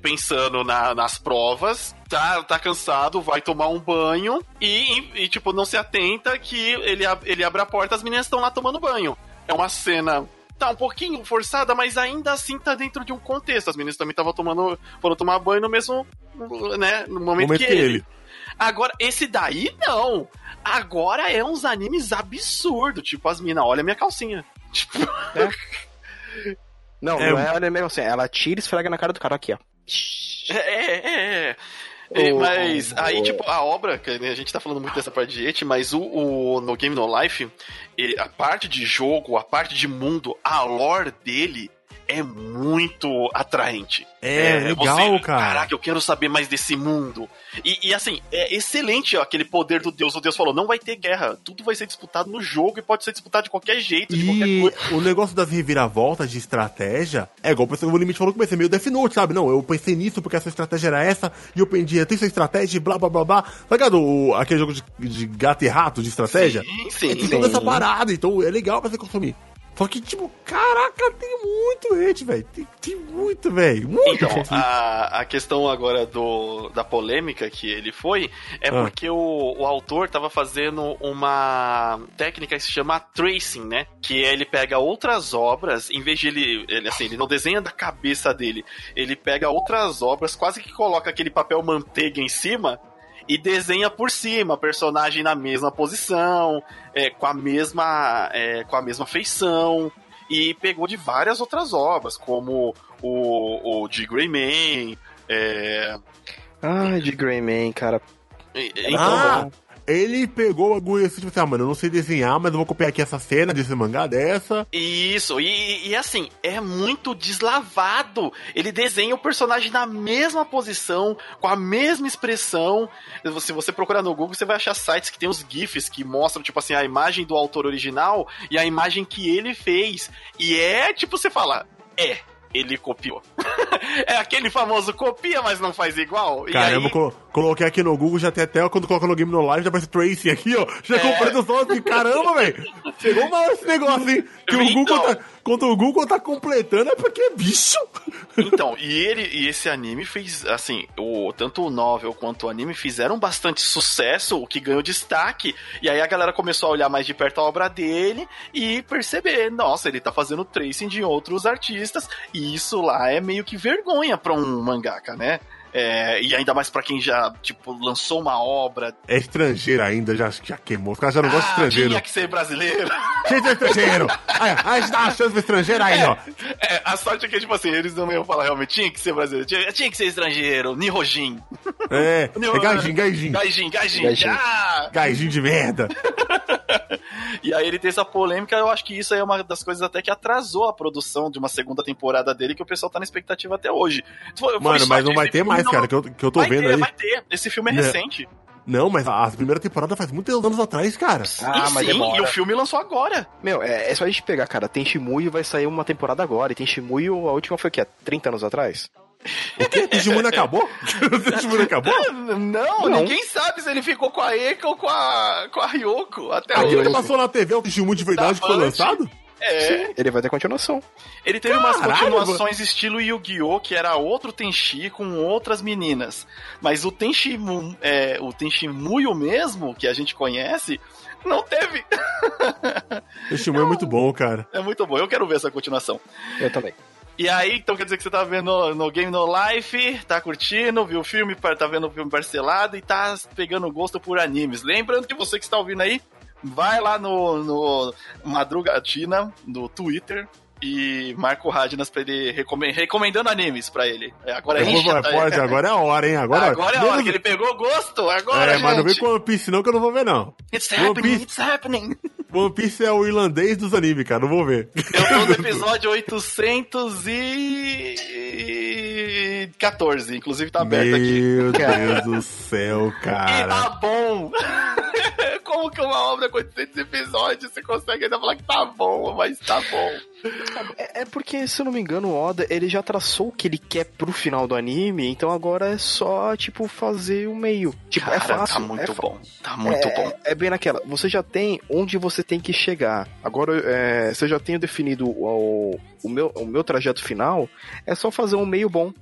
[SPEAKER 1] pensando na, nas provas, tá, tá cansado, vai tomar um banho e, e, e, tipo, não se atenta que ele, ele abre a porta as meninas estão lá tomando banho. É uma cena tá um pouquinho forçada, mas ainda assim tá dentro de um contexto. As meninas também estavam tomando, foram tomar banho no mesmo, né, no momento, momento que, que ele. ele. Agora, esse daí não. Agora é uns animes absurdos. Tipo, as minas, olha minha calcinha. Tipo.
[SPEAKER 2] É. Não, é, não é anime assim. Ela tira e esfrega na cara do cara aqui, ó.
[SPEAKER 1] É, é, é. Mas aí, tipo, a obra, que a gente tá falando muito dessa parte de et, mas o, o, no Game No Life, a parte de jogo, a parte de mundo, a lore dele é muito atraente.
[SPEAKER 3] É, é legal, você, cara.
[SPEAKER 1] Caraca, eu quero saber mais desse mundo. E, e, assim, é excelente aquele poder do Deus. O Deus falou: não vai ter guerra. Tudo vai ser disputado no jogo e pode ser disputado de qualquer jeito. De
[SPEAKER 3] e qualquer o negócio das reviravoltas de estratégia é igual o Limite falou que vai ser meio Death Note, sabe? Não, eu pensei nisso porque essa estratégia era essa e eu pendia, tem essa estratégia e blá blá blá blá. Tá ligado? O, aquele jogo de, de, gato e rato de estratégia?
[SPEAKER 1] Sim, sim.
[SPEAKER 3] É, toda essa parada, então é legal pra você consumir. Só que, tipo, caraca, tem muito hate, velho. Tem, tem, muito, velho. Muito
[SPEAKER 1] Então, a, a questão agora do, da polêmica que ele foi é ah. porque o, o autor tava fazendo uma técnica que se chama tracing, né? Que ele pega outras obras, em vez de ele, ele assim, ele não desenha da cabeça dele, ele pega outras obras, quase que coloca aquele papel manteiga em cima e desenha por cima personagem na mesma posição, é, com a mesma é, com a mesma feição e pegou de várias outras obras, como o, o de Greyman. É...
[SPEAKER 2] Ah, de Greyman, cara.
[SPEAKER 3] Então, ah, ele pegou o bagulho assim, tipo assim, ah, mano, eu não sei desenhar, mas eu vou copiar aqui essa cena desse mangá dessa.
[SPEAKER 1] Isso, e, e assim, é muito deslavado. Ele desenha o personagem na mesma posição, com a mesma expressão. Se você procurar no Google, você vai achar sites que tem os GIFs que mostram, tipo assim, a imagem do autor original e a imagem que ele fez. E é, tipo, você fala, é, ele copiou. é aquele famoso copia, mas não faz igual.
[SPEAKER 3] Caramba, aí... colo coloquei aqui no Google, já tem até quando coloca no Game no Live, já aparece Tracing aqui, ó. Já é... comprei do som assim, caramba, velho. Chegou mal esse negócio, hein? Que então... o Google tá, quando o Google tá completando é porque é bicho.
[SPEAKER 1] Então, e ele e esse anime fez, assim, o, tanto o novel quanto o anime fizeram bastante sucesso, o que ganhou destaque. E aí a galera começou a olhar mais de perto a obra dele e perceber, nossa, ele tá fazendo tracing de outros artistas. E isso lá é meio que vergonha pra um mangaka, né? É, e ainda mais para quem já, tipo, lançou uma obra.
[SPEAKER 3] É estrangeiro ainda, já, já queimou. Os caras já não ah, gostam de estrangeiro.
[SPEAKER 1] Tinha que ser brasileiro.
[SPEAKER 3] Tinha que ser estrangeiro. aí, a gente dá uma chance pro estrangeiro aí,
[SPEAKER 1] é,
[SPEAKER 3] ó.
[SPEAKER 1] É, a sorte é que, tipo assim, eles não iam falar realmente, tinha que ser brasileiro. Tinha, tinha que ser estrangeiro. Nihojin.
[SPEAKER 3] É, é gaijin, gaijin.
[SPEAKER 1] Gaijin, gaijin. Gaijin,
[SPEAKER 3] ah! gaijin de merda.
[SPEAKER 1] e aí ele tem essa polêmica, eu acho que isso aí é uma das coisas até que atrasou a produção de uma segunda temporada dele, que o pessoal tá na expectativa até hoje.
[SPEAKER 3] Mano, mas não vai ter mais, cara, que eu, que eu tô
[SPEAKER 1] vai
[SPEAKER 3] vendo
[SPEAKER 1] ter,
[SPEAKER 3] aí.
[SPEAKER 1] Vai ter, esse filme é, é. recente.
[SPEAKER 3] Não, mas a primeira temporada faz muitos anos atrás, cara.
[SPEAKER 1] Ah, mas sim, demora. e o filme lançou agora.
[SPEAKER 2] Meu, é, é só a gente pegar, cara. Tem Shimuyo vai sair uma temporada agora. E tem Shimuyo, a última foi o quê? 30 anos atrás?
[SPEAKER 3] O quê? Digimon acabou? Digimon acabou?
[SPEAKER 1] Não, não, ninguém sabe se ele ficou com a Eka ou com a, com a Ryoko. Até
[SPEAKER 3] Aquilo que passou na TV, o Digimon de verdade que foi lançado?
[SPEAKER 2] É. Sim, ele vai ter continuação.
[SPEAKER 1] Ele teve Caralho, umas continuações mano. estilo Yu-Gi-Oh! que era outro Tenchi com outras meninas. Mas o Tenchi, é, o Tenchi Muyo mesmo, que a gente conhece, não teve.
[SPEAKER 3] Esse é, é muito bom, cara.
[SPEAKER 1] É muito bom. Eu quero ver essa continuação.
[SPEAKER 2] Eu também.
[SPEAKER 1] E aí, então quer dizer que você tá vendo no Game No Life, tá curtindo, viu o filme, tá vendo o filme parcelado e tá pegando gosto por animes. Lembrando que você que está ouvindo aí, vai lá no, no Madrugatina, no Twitter, e Marco Radnas pra ele recomendando animes pra ele.
[SPEAKER 3] É, agora a gente tá... pode, agora é a hora, hein? Agora,
[SPEAKER 1] agora é a hora que ele pegou gosto. Agora,
[SPEAKER 3] é, mas não vem com One Piece não que eu não vou ver, não.
[SPEAKER 1] It's happening, Piece... it's happening.
[SPEAKER 3] One Piece é o irlandês dos animes, cara. Não vou ver.
[SPEAKER 1] Eu tô no episódio 814. Inclusive tá aberto
[SPEAKER 3] Meu
[SPEAKER 1] aqui.
[SPEAKER 3] Meu Deus do céu, cara.
[SPEAKER 1] E tá bom. Como que uma obra com 800 episódios você consegue ainda falar que tá bom, mas tá bom.
[SPEAKER 2] É, é, porque, se eu não me engano, o Oda, ele já traçou o que ele quer pro final do anime, então agora é só, tipo, fazer o meio. Tipo,
[SPEAKER 1] é
[SPEAKER 2] Cara, é
[SPEAKER 1] fácil. Tá muito é bom. Tá muito
[SPEAKER 2] é,
[SPEAKER 1] bom.
[SPEAKER 2] É bem naquela. Você já tem onde você tem que chegar. Agora, é, você já tem definido o, o, meu, o meu trajeto final, é só fazer um meio bom.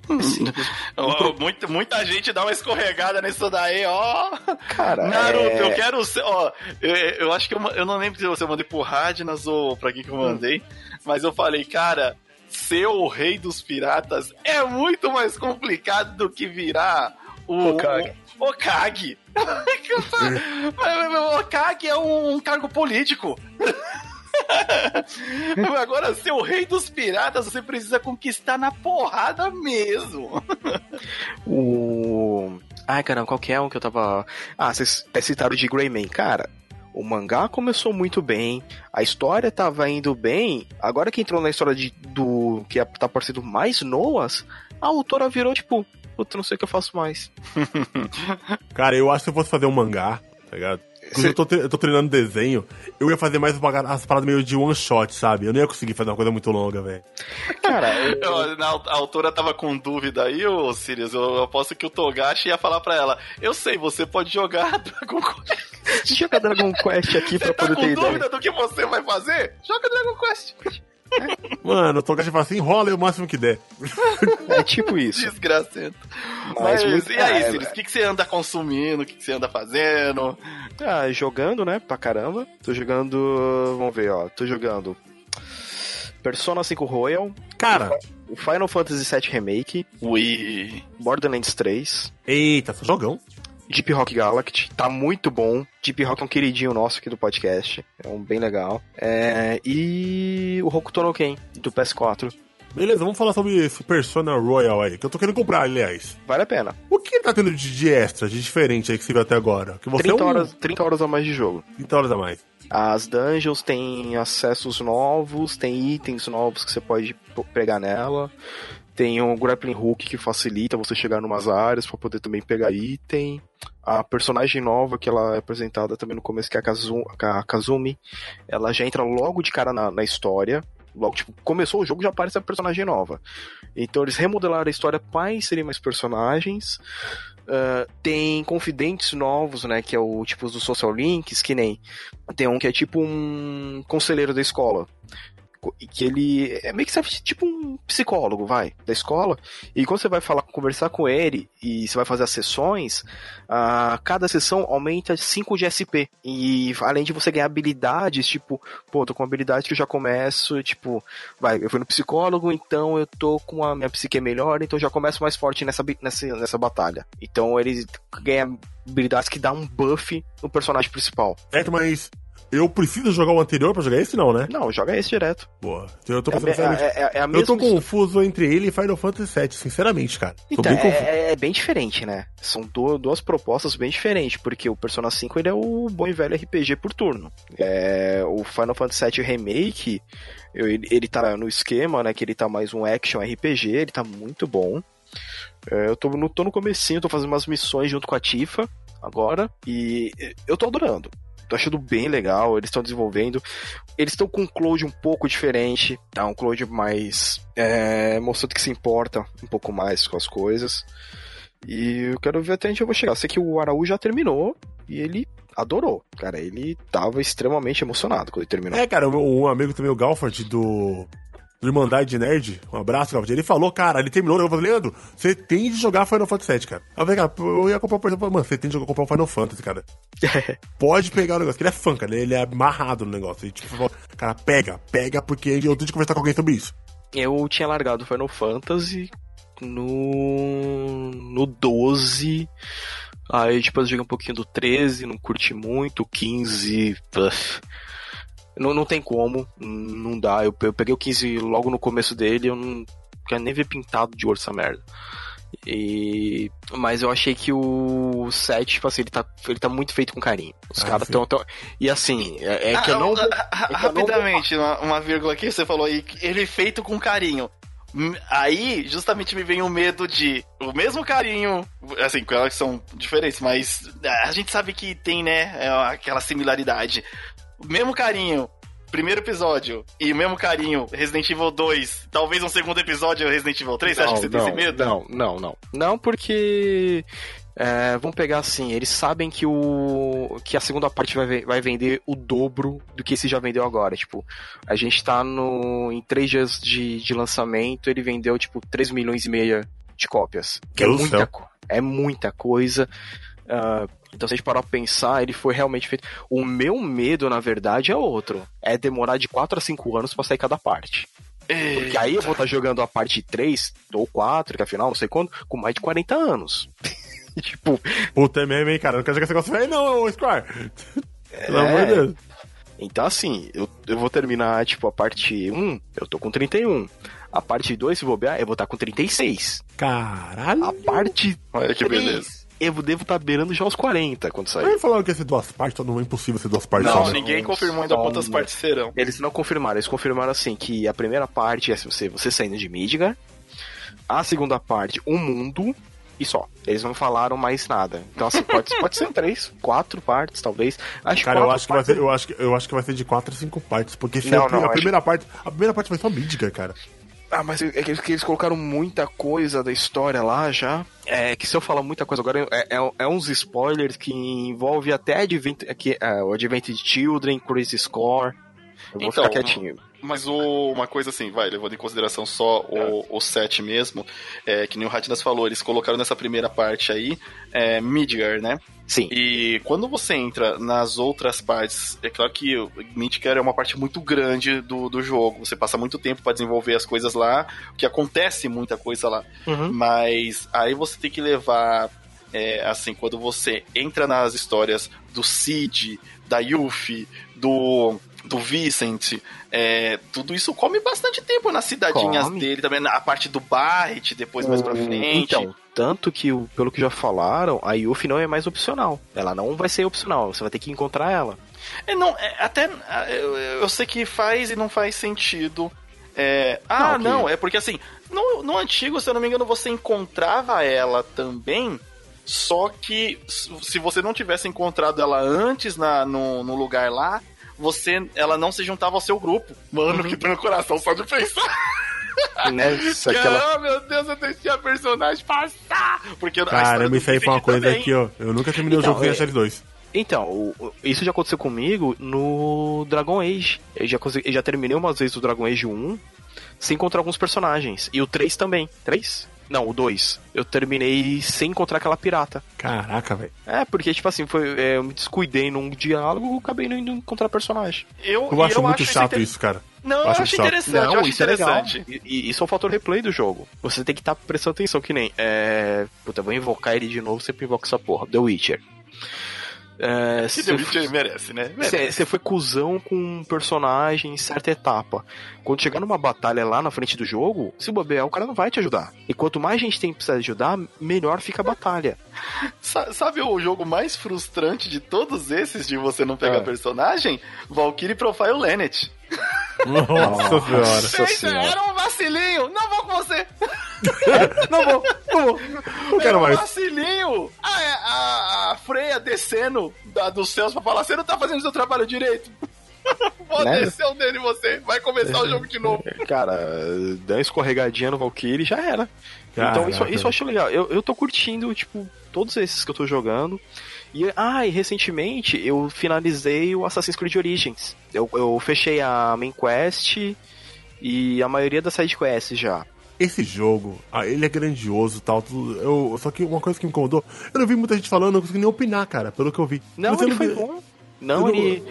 [SPEAKER 1] oh, muita, muita gente dá uma escorregada nisso daí, ó.
[SPEAKER 2] Cara,
[SPEAKER 1] Naruto, eu quero ser, ó. Eu, eu acho que eu, eu não lembro se você mandei pro Radnas ou pra quem que eu mandei. Mas eu falei, cara, ser o rei dos piratas é muito mais complicado do que virar o
[SPEAKER 2] Okage.
[SPEAKER 1] O, Okage. o Okage é um, um cargo político. Agora, ser o rei dos piratas, você precisa conquistar na porrada mesmo.
[SPEAKER 2] o. Ai, caramba, qual que é um que eu tava. Ah, vocês citaram de Greyman. Cara, o mangá começou muito bem, a história tava indo bem. Agora que entrou na história de, do que é, tá parecendo mais Noas, a autora virou tipo, puta, não sei o que eu faço mais.
[SPEAKER 3] Cara, eu acho que se eu fosse fazer um mangá, tá ligado? Quando eu, tô eu tô treinando desenho, eu ia fazer mais as paradas meio de one shot, sabe? Eu não ia conseguir fazer uma coisa muito longa, velho.
[SPEAKER 1] Cara, eu... na, a autora tava com dúvida aí, ô Sirius. Eu, eu aposto que o Togashi ia falar pra ela: Eu sei, você pode jogar Dragon Quest.
[SPEAKER 2] Joga Dragon Quest aqui
[SPEAKER 1] você
[SPEAKER 2] pra tá
[SPEAKER 1] poder ter ideia. dúvida do que você vai fazer? Joga Dragon Quest.
[SPEAKER 3] Mano, o Togashi fala assim, enrola o máximo que der.
[SPEAKER 2] É tipo isso.
[SPEAKER 1] Desgracento. Mas, Mas e aí, Sirius, o que, que você anda consumindo? O que, que você anda fazendo?
[SPEAKER 2] Ah, jogando, né? Pra caramba. Tô jogando. Vamos ver, ó. Tô jogando. Persona 5 Royal.
[SPEAKER 3] Cara.
[SPEAKER 2] O Final Fantasy VII Remake.
[SPEAKER 1] Ui.
[SPEAKER 2] Borderlands 3.
[SPEAKER 3] Eita, só jogão.
[SPEAKER 2] Deep Rock Galactic, tá muito bom. Deep Rock é um queridinho nosso aqui do podcast, é um bem legal. É, e o Hokuto no Ken, do PS4.
[SPEAKER 3] Beleza, vamos falar sobre esse Persona Royal aí, que eu tô querendo comprar, aliás.
[SPEAKER 2] Vale a pena.
[SPEAKER 3] O que tá tendo de, de extra, de diferente aí que você viu até agora? Que você
[SPEAKER 2] 30,
[SPEAKER 3] é um...
[SPEAKER 2] horas, 30 horas a mais de jogo.
[SPEAKER 3] 30 horas a mais.
[SPEAKER 2] As dungeons têm acessos novos, tem itens novos que você pode pegar nela. Tem um grappling hook que facilita você chegar em umas áreas para poder também pegar item. A personagem nova que ela é apresentada também no começo, que é a, Kazumi, a Kazumi ela já entra logo de cara na, na história. Logo, tipo, começou o jogo já aparece a personagem nova. Então eles remodelaram a história para inserir mais personagens. Uh, tem confidentes novos, né? Que é o tipo do Social Links, que nem. Tem um que é tipo um conselheiro da escola que ele é meio que serve tipo um psicólogo, vai, da escola. E quando você vai falar, conversar com ele e você vai fazer as sessões, a cada sessão aumenta 5 de SP. E além de você ganhar habilidades, tipo, pô, tô com uma habilidade que eu já começo, tipo, vai, eu fui no psicólogo, então eu tô com a minha psique melhor, então eu já começo mais forte nessa, nessa, nessa batalha. Então ele ganha habilidades que dá um buff no personagem principal.
[SPEAKER 3] É, mas eu preciso jogar o anterior pra jogar esse, não, né?
[SPEAKER 2] Não, joga esse direto.
[SPEAKER 3] Boa. Eu tô, é, é, é, é eu tô confuso entre ele e Final Fantasy VII, sinceramente, cara.
[SPEAKER 2] Então, bem é, é, bem diferente, né? São duas propostas bem diferentes, porque o Persona 5 ele é o bom e velho RPG por turno. É, o Final Fantasy VII Remake, ele, ele tá no esquema, né? Que ele tá mais um action RPG, ele tá muito bom. É, eu tô no, tô no comecinho, tô fazendo umas missões junto com a Tifa agora, e eu tô adorando. Tô achando bem legal, eles estão desenvolvendo. Eles estão com um cloud um pouco diferente, tá? Um cloud mais. É, mostrando que se importa um pouco mais com as coisas. E eu quero ver até onde eu vou chegar. Eu sei que o Araújo já terminou e ele adorou. Cara, ele tava extremamente emocionado quando ele terminou.
[SPEAKER 3] É, cara, um amigo também, o Galford, do do Irmandade Nerd, um abraço, Galvão. Ele falou, cara, ele terminou, eu falei, Leandro, você tem de jogar Final Fantasy VII, cara. Eu falei, cara, eu ia comprar, por exemplo, mano, você tem de jogar, comprar o Final Fantasy, cara. Pode pegar o negócio, que ele é fã, cara, ele é amarrado no negócio. E, tipo, cara, pega, pega, porque eu tenho de conversar com alguém sobre isso.
[SPEAKER 2] Eu tinha largado o Final Fantasy no. no 12. Aí, tipo, eu joguei um pouquinho do 13, não curti muito, 15. Puff. Não, não tem como, não dá. Eu, eu peguei o 15 logo no começo dele, eu não quero nem ver pintado de ouro essa merda. E... Mas eu achei que o 7, tipo assim, ele tá, ele tá muito feito com carinho. Os ah, caras tão, tão. E assim, é, é ah, que eu não. É
[SPEAKER 1] rapidamente, não... uma, uma vírgula aqui, você falou aí, ele feito com carinho. Aí, justamente me vem o medo de o mesmo carinho, assim, com elas são diferentes, mas a gente sabe que tem, né, aquela similaridade mesmo carinho primeiro episódio e o mesmo carinho Resident Evil 2, talvez um segundo episódio Resident Evil 3? Você acha que você
[SPEAKER 2] não,
[SPEAKER 1] tem esse medo?
[SPEAKER 2] Não, não, não. Não, porque. É, vamos pegar assim, eles sabem que o que a segunda parte vai, vai vender o dobro do que esse já vendeu agora. Tipo, a gente tá no em três dias de, de lançamento, ele vendeu tipo 3 milhões e meia de cópias. Que é muita, é muita coisa. Uh, então, se a gente parar pra pensar, ele foi realmente feito. O meu medo, na verdade, é outro. É demorar de 4 a 5 anos pra sair cada parte. Porque aí eu vou estar tá jogando a parte 3 ou 4, que afinal, não sei quando, com mais de 40 anos.
[SPEAKER 3] tipo. Puta, é mesmo, hein, cara? Não quero jogar esse negócio velho, não, Square. É... Pelo amor de Deus.
[SPEAKER 2] Então, assim, eu, eu vou terminar, tipo, a parte 1, eu tô com 31. A parte 2, se bobear, eu vou estar tá com 36.
[SPEAKER 3] Caralho!
[SPEAKER 2] A parte.
[SPEAKER 1] Olha que 3, beleza
[SPEAKER 2] eu devo estar tá beirando já os 40 quando sair.
[SPEAKER 3] Aí falaram que ia ser duas partes, não é impossível ser duas partes.
[SPEAKER 1] Não, só, ninguém confirmou ainda quantas partes serão.
[SPEAKER 2] Eles não confirmaram, eles confirmaram assim que a primeira parte é você, você saindo de Midgar, a segunda parte, o mundo, e só. Eles não falaram mais nada. Então, assim, pode, pode ser três, quatro partes, talvez.
[SPEAKER 3] Acho Cara, eu acho, que vai ser, eu, acho que, eu acho que vai ser de quatro a cinco partes, porque se não, a, não, a primeira parte. A primeira parte vai só Midgar, cara.
[SPEAKER 2] Ah, mas é que eles colocaram muita coisa da história lá já. É que se eu falar muita coisa agora, é, é, é uns spoilers que envolve até Advent, aqui, é, o Advent Children, Crazy Score. Eu vou então, ficar quietinho.
[SPEAKER 1] Mas o, uma coisa assim, vai, levando em consideração só o, o set mesmo, é, que nem o Ratinas falou, eles colocaram nessa primeira parte aí, é, Midgar, né?
[SPEAKER 2] Sim.
[SPEAKER 1] E quando você entra nas outras partes, é claro que Midgar é uma parte muito grande do, do jogo. Você passa muito tempo para desenvolver as coisas lá, que acontece muita coisa lá. Uhum. Mas aí você tem que levar é, assim, quando você entra nas histórias do Cid, da Yuffie, do do Vicent, é, tudo isso come bastante tempo nas cidadinhas come. dele também, a parte do Barret, depois mais pra frente.
[SPEAKER 2] Então, tanto que, pelo que já falaram, a Yuffie não é mais opcional. Ela não vai ser opcional, você vai ter que encontrar ela.
[SPEAKER 1] É, não, é, até eu, eu, sei que faz e não faz sentido. É, ah, não, não, é porque assim, no, no antigo, se eu não me engano, você encontrava ela também só que se você não tivesse encontrado ela antes na, no, no lugar lá, você, ela não se juntava ao seu grupo. Mano, uhum. que no coração só de pensar.
[SPEAKER 2] Nessa, aquela...
[SPEAKER 1] Oh, meu Deus, eu deixei a personagem passar! Porque
[SPEAKER 3] Caramba, isso aí foi uma coisa também. que ó, eu nunca terminei então, o jogo é... série 2.
[SPEAKER 2] Então, isso já aconteceu comigo no Dragon Age. Eu já, consegui, eu já terminei umas vezes o Dragon Age 1 sem encontrar alguns personagens. E o 3 também. 3? Não, o 2. Eu terminei sem encontrar aquela pirata.
[SPEAKER 3] Caraca, velho.
[SPEAKER 2] É, porque, tipo assim, foi, é, eu me descuidei num diálogo e acabei não indo encontrar personagem.
[SPEAKER 3] Eu, eu acho eu muito acho chato isso, cara.
[SPEAKER 1] Não, eu, eu acho, interessante. Não,
[SPEAKER 2] isso
[SPEAKER 1] interessante.
[SPEAKER 2] é legal. E, isso é um fator replay do jogo. Você tem que estar tá prestando atenção, que nem. É... Puta, eu vou invocar ele de novo, sempre invoca essa porra. The Witcher.
[SPEAKER 1] É, que The Witcher merece, né?
[SPEAKER 2] Você foi cuzão com um personagem em certa etapa. Quando chegar numa batalha lá na frente do jogo, se bobear, o cara não vai te ajudar. E quanto mais gente tem que precisar ajudar, melhor fica a batalha.
[SPEAKER 1] Sabe o jogo mais frustrante de todos esses de você não pegar é. personagem? Valkyrie Profile Lennet.
[SPEAKER 3] Nossa,
[SPEAKER 1] senhora. Era um vacilinho. Não vou com você.
[SPEAKER 3] Não vou, não vou. Não quero
[SPEAKER 1] um
[SPEAKER 3] mais.
[SPEAKER 1] vacilinho. A, a, a Freya descendo da, dos céus pra falar: você não tá fazendo seu trabalho direito. Vou né? descer o dele você. Vai começar o jogo de novo.
[SPEAKER 2] Cara, dá uma escorregadinha no Valkyrie e já era. Caraca. Então isso, isso eu acho legal. Eu, eu tô curtindo, tipo, todos esses que eu tô jogando. E, ah, e recentemente eu finalizei o Assassin's Creed Origins. Eu, eu fechei a main quest e a maioria das side quests já.
[SPEAKER 3] Esse jogo, ah, ele é grandioso tal, tudo, eu, só que uma coisa que me incomodou, eu não vi muita gente falando, não consegui nem opinar, cara, pelo que eu vi.
[SPEAKER 2] Não, Mas ele não foi vi... bom. Não, ele...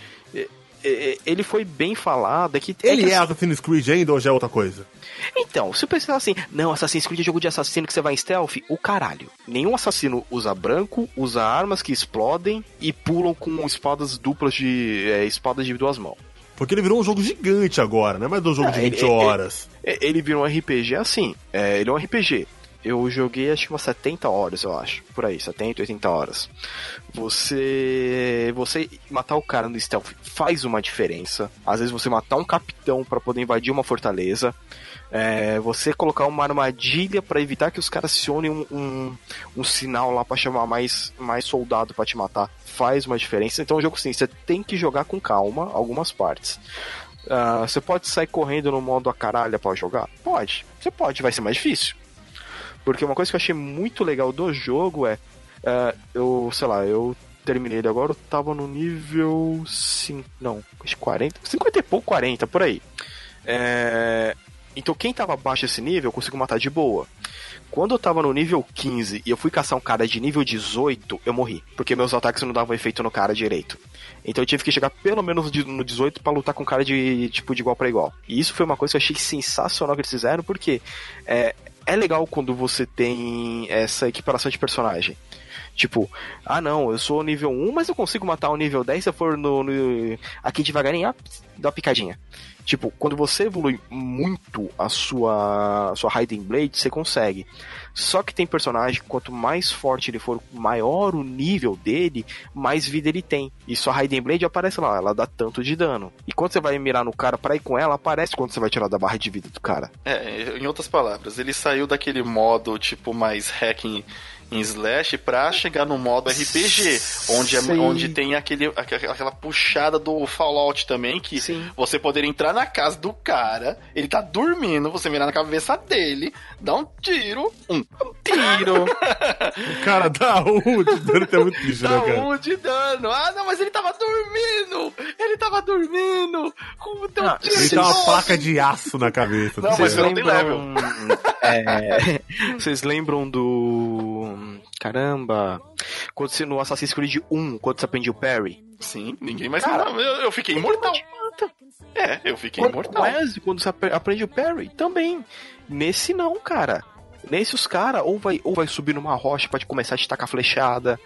[SPEAKER 2] Ele foi bem falado. É que,
[SPEAKER 3] ele
[SPEAKER 2] é, que,
[SPEAKER 3] é Assassin's Creed ainda ou já é outra coisa?
[SPEAKER 2] Então, se eu pensar assim, não, Assassin's Creed é jogo de assassino que você vai em stealth, o caralho. Nenhum assassino usa branco, usa armas que explodem e pulam com espadas duplas de. É, espadas de duas mãos.
[SPEAKER 3] Porque ele virou um jogo gigante agora, né? Mais um jogo de 20 ele, horas.
[SPEAKER 2] Ele, ele, virou um RPG assim. É, ele é um RPG. Eu joguei acho que umas 70 horas, eu acho. Por aí, 70, 80 horas. Você. Você matar o cara no stealth faz uma diferença. Às vezes você matar um capitão para poder invadir uma fortaleza. É, você colocar uma armadilha para evitar que os caras acionem um, um, um sinal lá para chamar mais, mais soldado para te matar faz uma diferença. Então, o jogo assim, você tem que jogar com calma algumas partes. Uh, você pode sair correndo no modo a caralha pra jogar? Pode. Você pode, vai ser mais difícil. Porque uma coisa que eu achei muito legal do jogo é. Uh, eu, sei lá, eu terminei ele agora, eu tava no nível 5. Não, 40. 50 e pouco, 40, por aí. É, então quem tava abaixo desse nível, eu consigo matar de boa. Quando eu tava no nível 15 e eu fui caçar um cara de nível 18, eu morri. Porque meus ataques não davam efeito no cara direito. Então eu tive que chegar pelo menos no 18 para lutar com um cara de tipo de igual para igual. E isso foi uma coisa que eu achei sensacional que eles fizeram, porque é, é legal quando você tem essa equiparação de personagem. Tipo, ah não, eu sou nível 1, mas eu consigo matar o nível 10 se eu for no, no aqui devagarinho, ah, dá uma picadinha. Tipo, quando você evolui muito a sua, sua Hiding Blade, você consegue. Só que tem personagem, quanto mais forte ele for, maior o nível dele, mais vida ele tem. E sua Hiding Blade aparece lá, ela dá tanto de dano. E quando você vai mirar no cara pra ir com ela, aparece quando você vai tirar da barra de vida do cara.
[SPEAKER 1] É, em outras palavras, ele saiu daquele modo, tipo, mais hacking em Slash pra chegar no modo RPG, onde, é, onde tem aquele, aquela puxada do Fallout também, que Sim. você poder entrar na casa do cara, ele tá dormindo, você mirar na cabeça dele, dá um tiro, um, tiro.
[SPEAKER 3] o cara dá um de dano, tá muito triste,
[SPEAKER 1] né, cara? um de dano. Ah, não, mas ele tava dormindo! Ele tava dormindo! Como deu
[SPEAKER 3] um tiro? Ele tem uma placa de aço na cabeça.
[SPEAKER 1] Não, mas você não tem level.
[SPEAKER 2] É, vocês lembram do Caramba! Quando você no Assassin's Creed 1, quando você aprende o parry.
[SPEAKER 1] Sim, ninguém mais Cara, eu, eu fiquei imortal. É, eu fiquei quando, imortal.
[SPEAKER 2] Mas quando você aprende o parry, também. Nesse não, cara. Nesse os caras ou vai, ou vai subir numa rocha pra começar a te tacar flechada,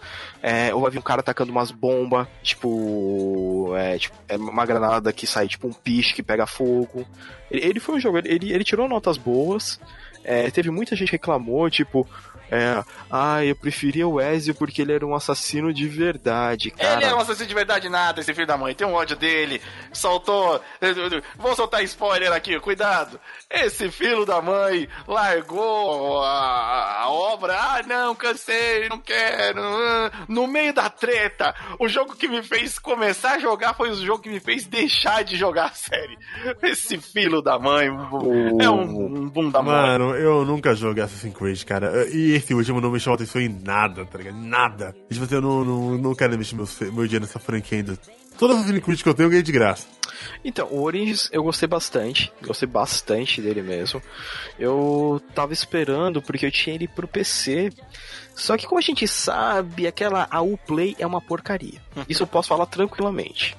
[SPEAKER 2] é, ou vai vir um cara atacando umas bombas, tipo, é, tipo, é uma granada que sai tipo um piche que pega fogo. Ele, ele foi um jogo, ele, ele tirou notas boas, é, teve muita gente que reclamou, tipo, é, ah, eu preferia o Ezio porque ele era um assassino de verdade, cara.
[SPEAKER 1] Ele é um assassino de verdade nada, esse filho da mãe. Tem um ódio dele. Soltou. Vou soltar spoiler aqui, cuidado. Esse filho da mãe largou a, a obra. Ah, não, cansei, não quero. No meio da treta, o jogo que me fez começar a jogar foi o jogo que me fez deixar de jogar a série. Esse filho da mãe é um, um bunda
[SPEAKER 3] Mano, eu nunca joguei Assassin's Creed, cara. E esse último não me chamou atenção em nada, tá ligado? Nada. E, tipo assim, eu não, não, não quero investir meu, meu dinheiro nessa franquia ainda. Toda a Creed que eu tenho eu ganhei de graça.
[SPEAKER 2] Então, o Origins eu gostei bastante. Gostei bastante dele mesmo. Eu tava esperando porque eu tinha ele pro PC. Só que como a gente sabe, aquela AU Play é uma porcaria. Isso eu posso falar tranquilamente.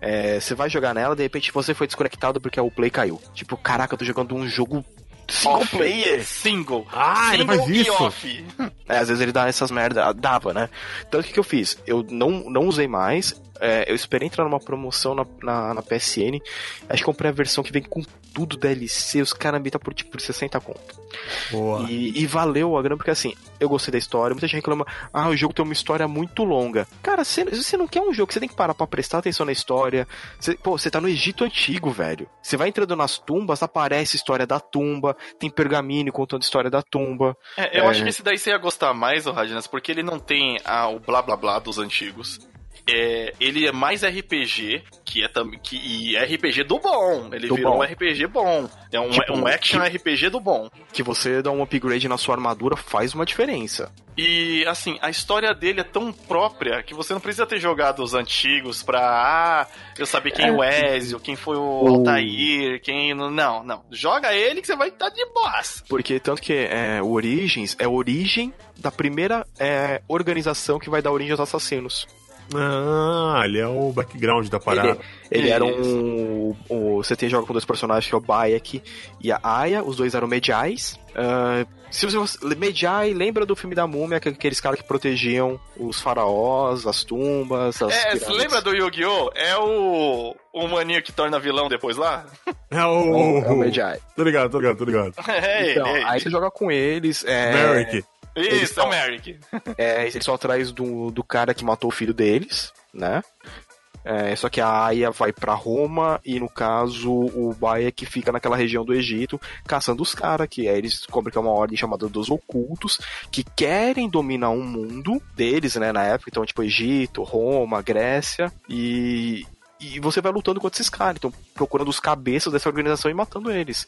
[SPEAKER 2] É, você vai jogar nela, de repente você foi desconectado porque a AU Play caiu. Tipo, caraca, eu tô jogando um jogo
[SPEAKER 1] Single off. player? Single.
[SPEAKER 3] Ah,
[SPEAKER 1] Single
[SPEAKER 3] ele faz isso. Off.
[SPEAKER 2] É, às vezes ele dá essas merda, dava, né? Então o que, que eu fiz? Eu não, não usei mais, é, eu esperei entrar numa promoção na, na, na, PSN. Acho que comprei a versão que vem com tudo DLC. Os caras me tá por tipo por 60 conto. Boa. E, e, valeu a grana, porque assim, eu gostei da história. Muita gente reclama, ah, o jogo tem uma história muito longa. Cara, você não quer um jogo, você tem que parar pra prestar atenção na história. Cê, pô, você tá no Egito Antigo, velho. Você vai entrando nas tumbas, aparece a história da tumba, tem pergaminho contando a história da tumba.
[SPEAKER 1] É, eu é... acho que esse daí você ia gostar mais, o Radinas, porque ele não tem ah, o blá blá blá dos antigos é, ele é mais RPG, que é também que e é RPG do bom. Ele do virou bom. um RPG bom. É um, tipo, um action que, RPG do bom.
[SPEAKER 2] Que você dá um upgrade na sua armadura faz uma diferença.
[SPEAKER 1] E assim, a história dele é tão própria que você não precisa ter jogado os antigos pra ah, eu saber quem é o Ezio, quem foi o Altair, quem. Não, não. Joga ele que você vai estar de boas.
[SPEAKER 2] Porque tanto que é, o Origins é a origem da primeira é, organização que vai dar origem aos assassinos.
[SPEAKER 3] Ah, ele é o background da parada.
[SPEAKER 2] Ele, ele era um, um, Você tem joga com dois personagens que é o Bayek e a Aya, os dois eram mediais. Uh, se você. Mediai, lembra do filme da múmia, aqueles caras que protegiam os faraós, as tumbas, as.
[SPEAKER 1] É, você lembra do Yu-Gi-Oh! É o. O maninho que torna vilão depois lá?
[SPEAKER 3] É o.
[SPEAKER 2] É o Mediai.
[SPEAKER 3] Tô ligado, tô ligado, tô ligado.
[SPEAKER 2] É, então, é, aí você joga com eles. É...
[SPEAKER 1] Merrick. Isso, é o Merrick.
[SPEAKER 2] É, eles estão atrás do, do cara que matou o filho deles, né? É, só que a Aya vai para Roma e, no caso, o Baia que fica naquela região do Egito caçando os caras, que aí eles descobrem que é uma ordem chamada dos ocultos, que querem dominar um mundo deles, né, na época. Então, tipo, Egito, Roma, Grécia. E, e você vai lutando contra esses caras, então procurando os cabeças dessa organização e matando eles.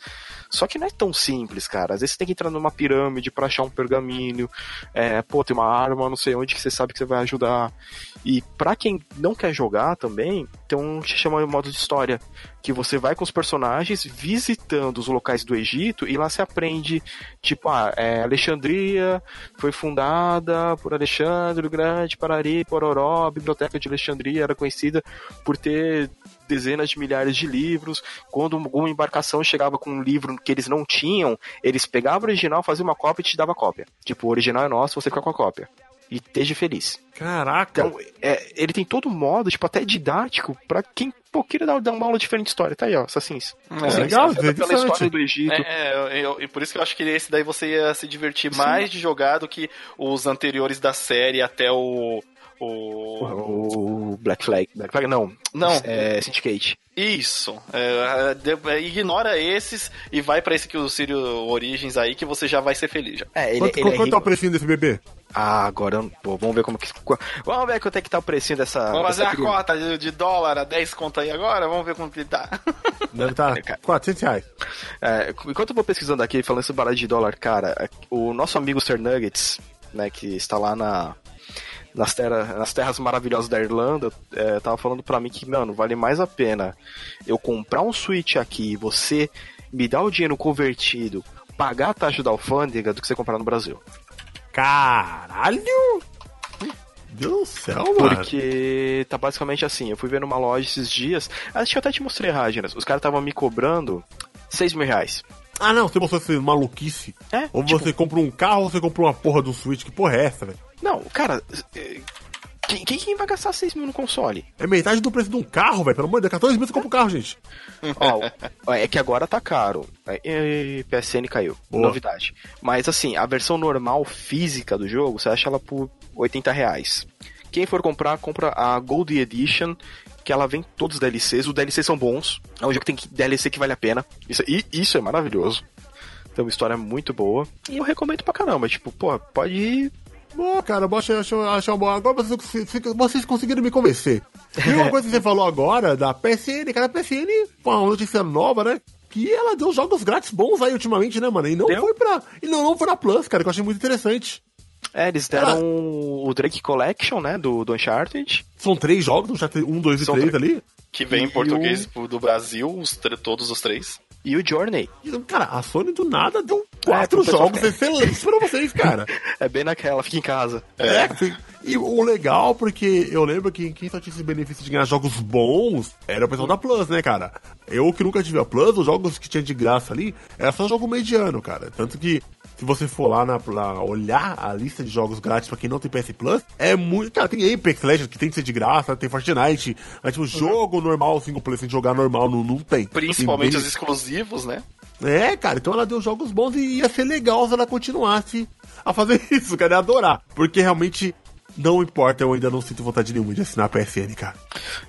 [SPEAKER 2] Só que não é tão simples, cara. Às vezes você tem que entrar numa pirâmide para achar um pergaminho. É, pô, tem uma arma, não sei onde que você sabe que você vai ajudar. E para quem não quer jogar também, tem um que se chama modo de história, que você vai com os personagens visitando os locais do Egito e lá se aprende, tipo, ah, é, Alexandria foi fundada por Alexandre o Grande, Parari, Pororó, a Biblioteca de Alexandria era conhecida por ter dezenas de milhares de livros. Quando alguma embarcação chegava com um livro que eles não tinham, eles pegavam o original, faziam uma cópia e te dava cópia. Tipo, o original é nosso, você fica com a cópia. E esteja feliz.
[SPEAKER 3] Caraca.
[SPEAKER 2] Então, é, ele tem todo um modo, tipo, até didático, pra quem pô, queira dar, dar uma aula diferente de história. Tá aí, ó, Assassins.
[SPEAKER 3] É, legal,
[SPEAKER 2] pela
[SPEAKER 3] interessante.
[SPEAKER 2] história do Egito.
[SPEAKER 1] É, eu- e por isso que eu acho que esse daí você ia se divertir mais de jogar do que os anteriores da série até o. O.
[SPEAKER 2] O Black Flag. Black Flag não.
[SPEAKER 1] Não.
[SPEAKER 2] É Syndicate.
[SPEAKER 1] Isso. É, de- é, ignora esses e vai pra esse que o Sírio Origins aí que você já vai ser feliz já.
[SPEAKER 2] É, ele,
[SPEAKER 3] Quanto,
[SPEAKER 2] ele é
[SPEAKER 3] quanto é o precinho desse bebê?
[SPEAKER 2] Ah, agora, pô, vamos ver como que... Vamos ver quanto é que tá o precinho dessa...
[SPEAKER 1] Vamos fazer
[SPEAKER 2] dessa
[SPEAKER 1] a cota de, de dólar a 10 conto aí agora, vamos ver como que tá.
[SPEAKER 3] Deve estar
[SPEAKER 2] cara.
[SPEAKER 3] 400 reais.
[SPEAKER 2] É, enquanto eu vou pesquisando aqui, falando sobre barato de dólar, cara, é, o nosso amigo Sir Nuggets, né, que está lá na, nas, terra, nas terras maravilhosas da Irlanda, é, tava falando pra mim que, mano, vale mais a pena eu comprar um Switch aqui e você me dar o dinheiro convertido, pagar a taxa da alfândega do que você comprar no Brasil.
[SPEAKER 3] Caralho! Meu Deus do céu, mano.
[SPEAKER 2] Porque tá basicamente assim, eu fui ver numa loja esses dias, acho que eu até te mostrei, Raginas, os caras estavam me cobrando 6 mil reais.
[SPEAKER 3] Ah, não, você mostrou essa maluquice.
[SPEAKER 2] É,
[SPEAKER 3] Ou
[SPEAKER 2] tipo-
[SPEAKER 3] você compra um carro ou você compra uma porra do Switch. Que porra é essa, velho?
[SPEAKER 2] Não, cara, é, quem, quem vai gastar 6 mil no console?
[SPEAKER 3] É metade do preço de um carro, velho. Pelo amor de Deus, 14 mil você compra um carro, gente.
[SPEAKER 2] Ó, é que agora tá caro. É, é, PSN caiu.
[SPEAKER 3] Boa.
[SPEAKER 2] Novidade. Mas assim, a versão normal física do jogo, você acha ela por 80 reais. Quem for comprar, compra a Gold Edition, que ela vem todos os DLCs. Os DLCs são bons. É um jogo que tem que- DLC que vale a pena. Isso, e isso é maravilhoso. Tem uma história muito boa. E eu recomendo pra caramba. Tipo, pô, pode ir.
[SPEAKER 3] Boa, cara, eu achei, achei uma boa. Agora vocês, vocês conseguiram me convencer. E uma coisa que você falou agora da PSN, cara, a PSN uma notícia nova, né? Que ela deu jogos grátis bons aí ultimamente, né, mano? E não
[SPEAKER 2] Deu?
[SPEAKER 3] foi pra. E não, não foi na Plus, cara, que eu achei muito interessante.
[SPEAKER 2] É, eles deram o Drake Collection, né? Do, do Uncharted.
[SPEAKER 3] São três jogos, um, tem um, dois e
[SPEAKER 2] São
[SPEAKER 3] três
[SPEAKER 2] três.
[SPEAKER 3] ali.
[SPEAKER 1] Que vem
[SPEAKER 2] E
[SPEAKER 1] em português do Brasil, os todos os três.
[SPEAKER 2] E o Journey.
[SPEAKER 3] Cara, a Sony do nada deu quatro
[SPEAKER 2] pro pessoal
[SPEAKER 3] jogos excelentes pra vocês, cara.
[SPEAKER 2] É bem naquela, fica em casa.
[SPEAKER 3] É, sim. e o legal, porque eu lembro que quem só tinha esse benefício de ganhar jogos bons era o pessoal da Plus, né, cara? Eu que nunca tive a Plus, os jogos que tinha de graça ali, era só jogo mediano, cara. Tanto que, se você for lá, na, lá olhar a lista de jogos grátis pra quem não tem PS Plus, é muito. Cara, tem Apex Legends que tem que ser de graça, tem Fortnite, mas tipo, jogo normal, single player, sem jogar normal, não, não tem.
[SPEAKER 1] Principalmente
[SPEAKER 3] Tem
[SPEAKER 1] os exclusivos, né?
[SPEAKER 3] é, cara, então ela deu jogos bons e ia ser legal se ela continuasse a fazer isso, cara, ia adorar. Porque realmente não importa, eu ainda não sinto vontade nenhuma de assinar a PSN, cara.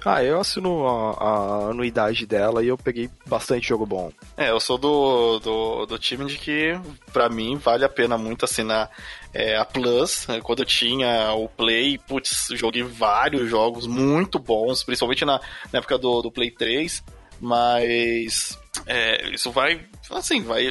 [SPEAKER 2] Ah, eu assino a, a anuidade dela e eu peguei bastante jogo bom.
[SPEAKER 1] É, eu sou do, do, do time de que, pra mim, vale a pena muito assinar é, a Plus. É, Quando eu tinha o Play, putz, joguei vários jogos muito bons, principalmente na, na época do, do Play 3. Mas é, isso vai. Assim, vai.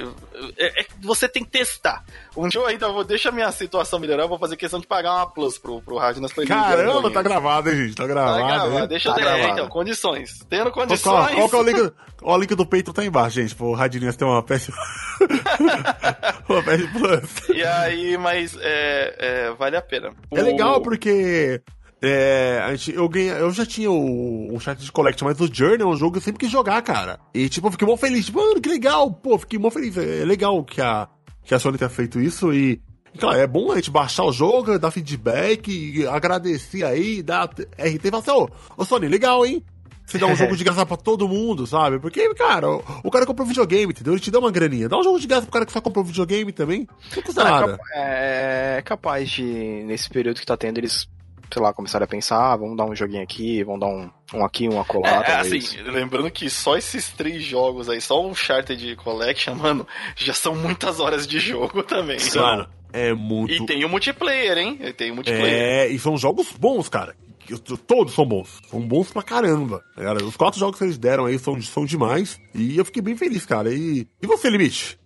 [SPEAKER 1] É, é você tem que testar. Um dia eu ainda vou. Deixa a minha situação melhorar, eu vou fazer questão de pagar uma Plus pro, pro ele jogar um
[SPEAKER 3] Caramba, tá gravado, hein, gente? Tá
[SPEAKER 1] Tá
[SPEAKER 3] gravado.
[SPEAKER 1] gravado,
[SPEAKER 3] hein?
[SPEAKER 1] deixa eu
[SPEAKER 2] Tá
[SPEAKER 1] ter. é,
[SPEAKER 2] gravado.
[SPEAKER 1] então, condições. Tendo
[SPEAKER 3] Qual,
[SPEAKER 1] condições.
[SPEAKER 3] qual que é o link? Ó, o link do Patreon tá embaixo, gente. Pô, o Radinhas tem uma PS. uma PS Plus.
[SPEAKER 1] E aí, mas é, é, vale a pena.
[SPEAKER 3] É
[SPEAKER 1] O-
[SPEAKER 3] legal porque. É, a gente, eu, ganhei, eu já tinha o, o chat de Collection, mas o Journey é um jogo que eu sempre quis jogar, cara. E tipo, eu fiquei mó feliz. Tipo, mano, que legal. Pô, fiquei mó feliz. É legal que a, que a Sony tenha feito isso e. Claro, é bom a gente baixar o jogo, dar feedback, agradecer aí, dar RT e falar assim, ô, ô Sony, legal, hein? Você dá um jogo de graça pra todo mundo, sabe? Porque, cara, o, o cara comprou videogame, entendeu? Ele te dá uma graninha. Dá um jogo de graça pro cara que só comprou videogame também. Não custa
[SPEAKER 2] Ah,
[SPEAKER 3] nada.
[SPEAKER 2] capa- é, é capaz de, nesse período que tá tendo, eles, sei lá, começarem a pensar, ah, vamos dar um joguinho aqui, vamos dar um, um aqui, um acolá.
[SPEAKER 1] É, é,
[SPEAKER 2] talvez.
[SPEAKER 1] assim, lembrando que só esses três jogos aí, só o Uncharted Collection, mano, já são muitas horas de jogo também.
[SPEAKER 3] Mano, é muito.
[SPEAKER 1] E tem o multiplayer, hein? E tem o multiplayer.
[SPEAKER 3] É, e são jogos bons, cara. Que- Todos são bons. São bons pra caramba. Cara, os quatro jogos que eles deram aí são, são demais. E eu fiquei bem feliz, cara. E, e você, Limite?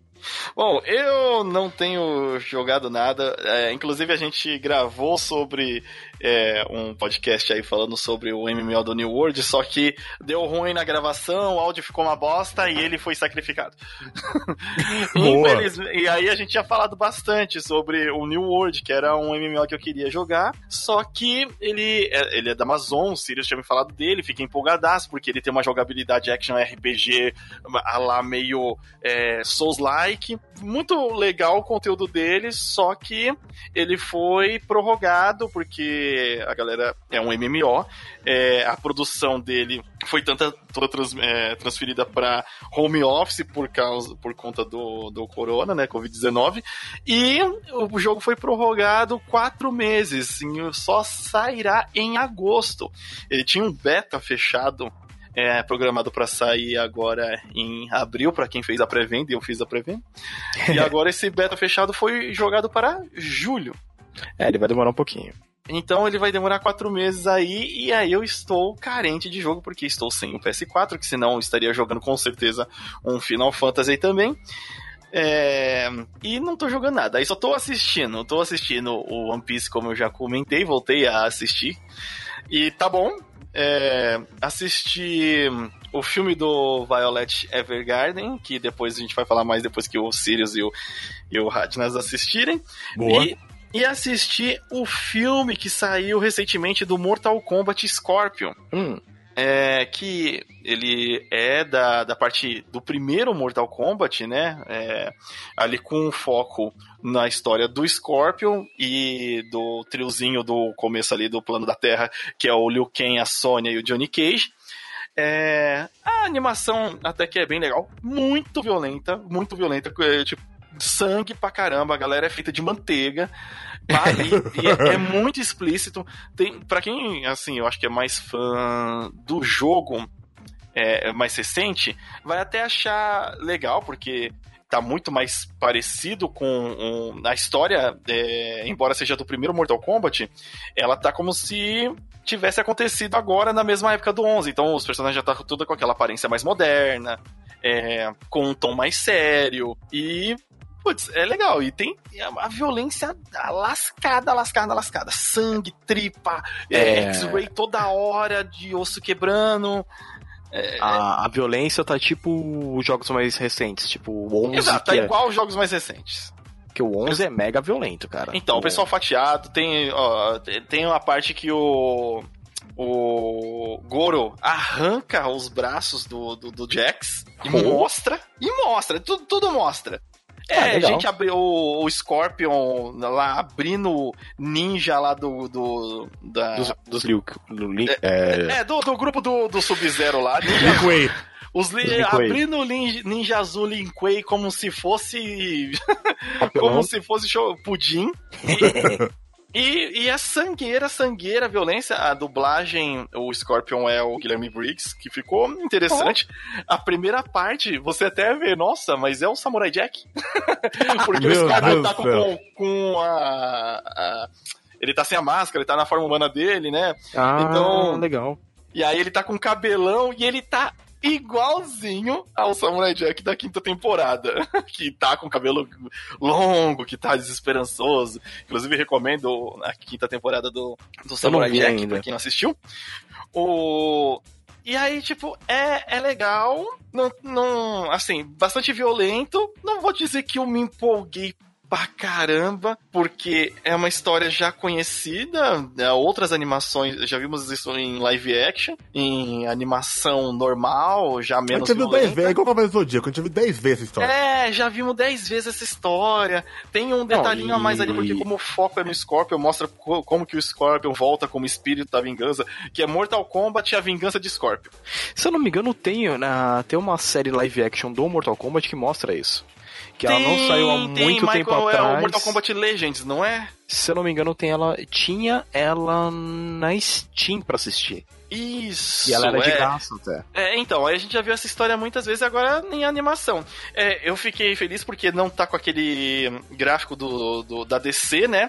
[SPEAKER 1] Bom, eu não tenho jogado nada. é, inclusive, a gente gravou sobre é, um podcast aí falando sobre o MMO do New World, só que deu ruim na gravação, o áudio ficou uma bosta e ele foi sacrificado. E aí a gente tinha falado bastante sobre o New World, que era um MMO que eu queria jogar, só que ele é, ele é da Amazon, o Sirius tinha me falado dele, fiquei empolgadaço, porque ele tem uma jogabilidade action RPG a lá meio é, Souls-like, Muito legal o conteúdo dele, só que ele foi prorrogado porque a galera é um MMO. É, a produção dele foi tanta toda trans, é, transferida para home office por causa por conta do, do corona, né, Covid-19, e o jogo foi prorrogado quatro meses, só sairá em agosto. Ele tinha um beta fechado é programado para sair agora em abril, para quem fez a pré-venda, e eu fiz a pré-venda. e agora esse beta fechado foi jogado para julho.
[SPEAKER 2] É, ele vai demorar um pouquinho.
[SPEAKER 1] Então ele vai demorar quatro meses aí, e aí eu estou carente de jogo, porque estou sem o PS4, que senão eu estaria jogando com certeza um Final Fantasy também. É... E não tô jogando nada, aí só tô assistindo. Tô assistindo o One Piece, como eu já comentei, voltei a assistir. E tá bom, é, assisti o filme do Violet Evergarden, que depois a gente vai falar mais depois que o Sirius e o, e o Radnas assistirem.
[SPEAKER 3] Boa.
[SPEAKER 1] E, e assisti o filme que saiu recentemente do Mortal Kombat Scorpion.
[SPEAKER 2] Hum.
[SPEAKER 1] É, que ele é da, da parte do primeiro Mortal Kombat, né? É, ali com foco na história do Scorpion e do triozinho do começo ali do plano da Terra, que é o Liu Kang, a Sonya e o Johnny Cage. É, a animação até que é bem legal, muito violenta, muito violenta, é, tipo, sangue pra caramba, a galera é feita de manteiga. Ali, é, é, muito explícito. Tem, para quem, assim, eu acho que é mais fã do jogo é, mais recente, vai até achar legal, porque tá muito mais parecido com um, a história, é, embora seja do primeiro Mortal Kombat, ela tá como se tivesse acontecido agora na mesma época do 11. Então os personagens já tá tudo com aquela aparência mais moderna, é, com um tom mais sério e Putz, é legal. E tem a, violência lascada, lascada, lascada. Sangue, tripa, é... é. X-ray toda hora de osso quebrando.
[SPEAKER 2] É... A, a, violência tá tipo os jogos mais recentes, tipo o 11.
[SPEAKER 1] Exato, tá é... igual os jogos mais recentes.
[SPEAKER 2] Porque o 11 é mega violento, cara.
[SPEAKER 1] Então, o, o pessoal fatiado, tem, ó, tem uma parte que o o Goro arranca os braços do, do, do Jax e mostra, e mostra, tudo, tudo mostra. É, ah, a gente abriu o, o, Scorpion lá abrindo ninja lá do. do da...
[SPEAKER 2] Dos, dos Liu,
[SPEAKER 1] do, é, é... é, do, do grupo do, do Sub-Zero lá. Ninja, Os li, abrindo o ninja, ninja Azul Lin Kuei como se fosse. como se fosse show, pudim. E, e a sangueira, sangueira, violência, a dublagem, o Scorpion é o Guilherme Briggs, que ficou interessante. Oh. A primeira parte, você até vê, nossa, mas é o Samurai Jack. Porque o Scorpion tá com, com a, a, Ele tá sem a máscara, ele tá na forma humana dele, né?
[SPEAKER 2] Ah, então, legal.
[SPEAKER 1] E aí ele tá com cabelão e ele tá igualzinho ao Samurai Jack da quinta temporada. que tá com cabelo longo, que tá desesperançoso. Inclusive, recomendo a quinta temporada do, do Samurai Jack, ainda. pra quem não assistiu. O. E aí, tipo, é, é legal, não, não, assim, bastante violento. Não vou dizer que eu me empolguei pra caramba, porque é uma história já conhecida, né? outras animações, já vimos isso em live action, em animação normal, já menos
[SPEAKER 3] A gente viu 10 vezes, igual o Zodíaco, a gente viu 10 vezes essa história.
[SPEAKER 1] É, já vimos 10 vezes essa história. Tem um detalhinho Não, e... a mais ali, porque como o foco é no Scorpion, mostra como que o Scorpion volta como espírito da vingança, que é Mortal Kombat e a vingança de Scorpion.
[SPEAKER 2] Se eu não me engano, tem, na, tem uma série live action do Mortal Kombat que mostra isso que tem, ela não saiu há muito tem, tempo Michael, atrás. É o
[SPEAKER 1] Mortal Kombat Legends, não é?
[SPEAKER 2] Se eu não me engano, tem ela, tinha ela na Steam pra assistir.
[SPEAKER 1] Isso.
[SPEAKER 2] E ela era é. de graça até.
[SPEAKER 1] É, então, aí a gente já viu essa história muitas vezes, agora em animação. É, eu fiquei feliz porque não tá com aquele gráfico do, do da DC, né?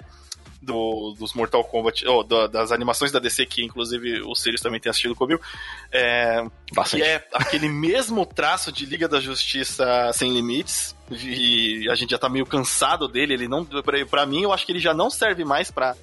[SPEAKER 1] Do, dos Mortal Kombat, da, das animações da DC, que inclusive o Sirius também tem assistido comigo, é, que é aquele mesmo traço de Liga da Justiça Sem Limites, e a gente já tá meio cansado dele, ele não, para mim, eu acho que ele já não serve mais para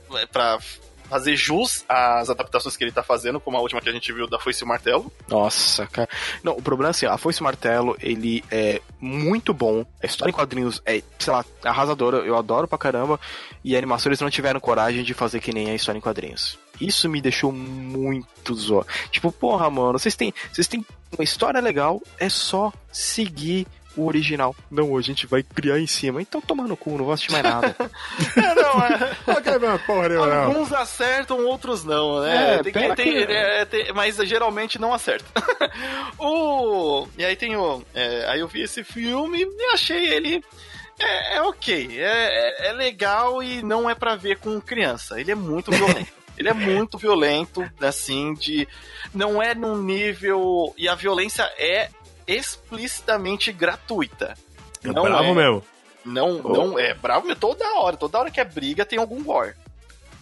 [SPEAKER 1] fazer jus às adaptações que ele tá fazendo, como a última que a gente viu da Foice e o Martelo.
[SPEAKER 2] Nossa, cara. Não, o problema é assim, a Foice e o Martelo, ele é muito bom. A história em quadrinhos é, sei lá, arrasadora. Eu adoro pra caramba. E a animação eles não tiveram coragem de fazer que nem a história em quadrinhos. Isso me deixou muito zoado. Tipo, porra, mano, vocês têm, vocês têm uma história legal, é só seguir o original. Não, a gente vai criar em cima. Então toma no cu, não vou assistir mais nada.
[SPEAKER 1] é, não, é. porra, Alguns acertam, outros não, né? É, tem, tem, tem, é, tem, mas geralmente não acerta. o... E aí tem o. É, aí eu vi esse filme e achei ele. É, é ok, é, é, é legal e não é para ver com criança. Ele é muito violento. Ele é muito violento, assim, de. Não é num nível. E a violência é explicitamente gratuita.
[SPEAKER 3] É não bravo é, mesmo.
[SPEAKER 1] Não, oh. não é bravo mesmo. Toda hora, toda hora que é briga tem algum gore.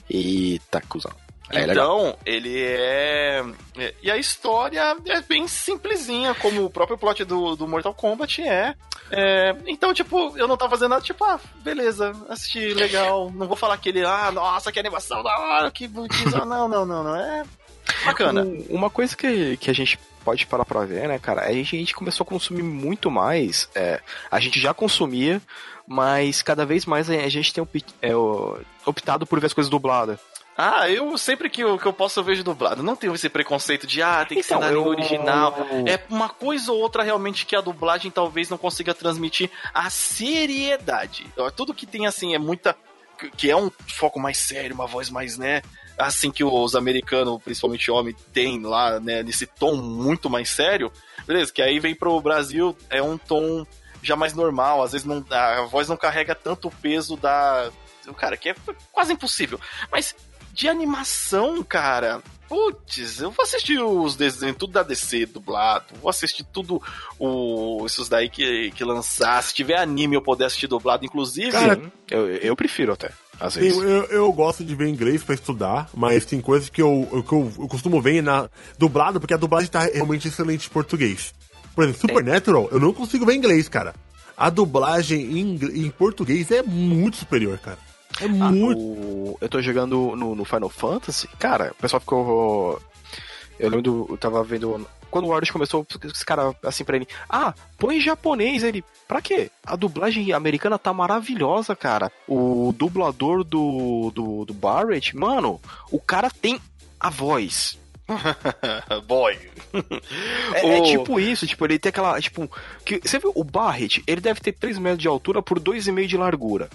[SPEAKER 2] Eita, cuzão.
[SPEAKER 1] É então, ele é, é. E a história é bem simplesinha, como o próprio plot do, do Mortal Kombat é. é. Então, tipo, eu não tava fazendo nada, tipo, ah, beleza, assisti, legal. Não vou falar que ele, ah, nossa, que animação da hora, que bonitinho. não, não, não, não. É bacana.
[SPEAKER 2] uma coisa que, que a gente pode parar pra ver, né, cara? A gente, a gente começou a consumir muito mais. É, a gente já consumia, mas cada vez mais a gente tem é, optado por ver as coisas dubladas.
[SPEAKER 1] Ah, eu sempre que eu, que eu posso eu vejo dublado. Não tenho esse preconceito de, ah, tem que então, ser na língua original. É uma coisa ou outra realmente que a dublagem talvez não consiga transmitir a seriedade. Tudo que tem assim é muita. que é um foco mais sério, uma voz mais, né? Assim que os americanos, principalmente homem, tem lá, né? Nesse tom muito mais sério. Beleza, que aí vem pro Brasil, é um tom já mais normal. Às vezes não, a voz não carrega tanto o peso da. Cara, que é quase impossível. Mas de animação, cara. Putz, eu vou assistir os desenhos, tudo da DC dublado. Vou assistir tudo o, esses daí que, que lançar. Se tiver anime eu poder assistir dublado, inclusive. Cara,
[SPEAKER 2] eu, eu prefiro até. Às vezes.
[SPEAKER 3] Eu, eu, eu, gosto de ver inglês pra estudar, mas tem coisas que eu, que eu, eu costumo ver na dublado, porque a dublagem tá realmente excelente em português. Por exemplo, Supernatural, eu não consigo ver inglês, cara. A dublagem em, em português é muito superior, cara. É ah, muito.
[SPEAKER 2] O... Eu tô jogando no, no, Final Fantasy. Cara, o pessoal ficou. Eu lembro, eu tava vendo. Quando o Warriors começou, esse cara assim pra ele: Ah, põe japonês. Ele, pra quê? A dublagem americana tá maravilhosa, cara. O dublador do, do, do Barrett, mano, o cara tem a voz.
[SPEAKER 1] Boy.
[SPEAKER 2] é, o... é, tipo isso, tipo, ele tem aquela. Tipo. Que, você viu o Barrett? Ele deve ter 3 metros de altura por 2,5 de largura.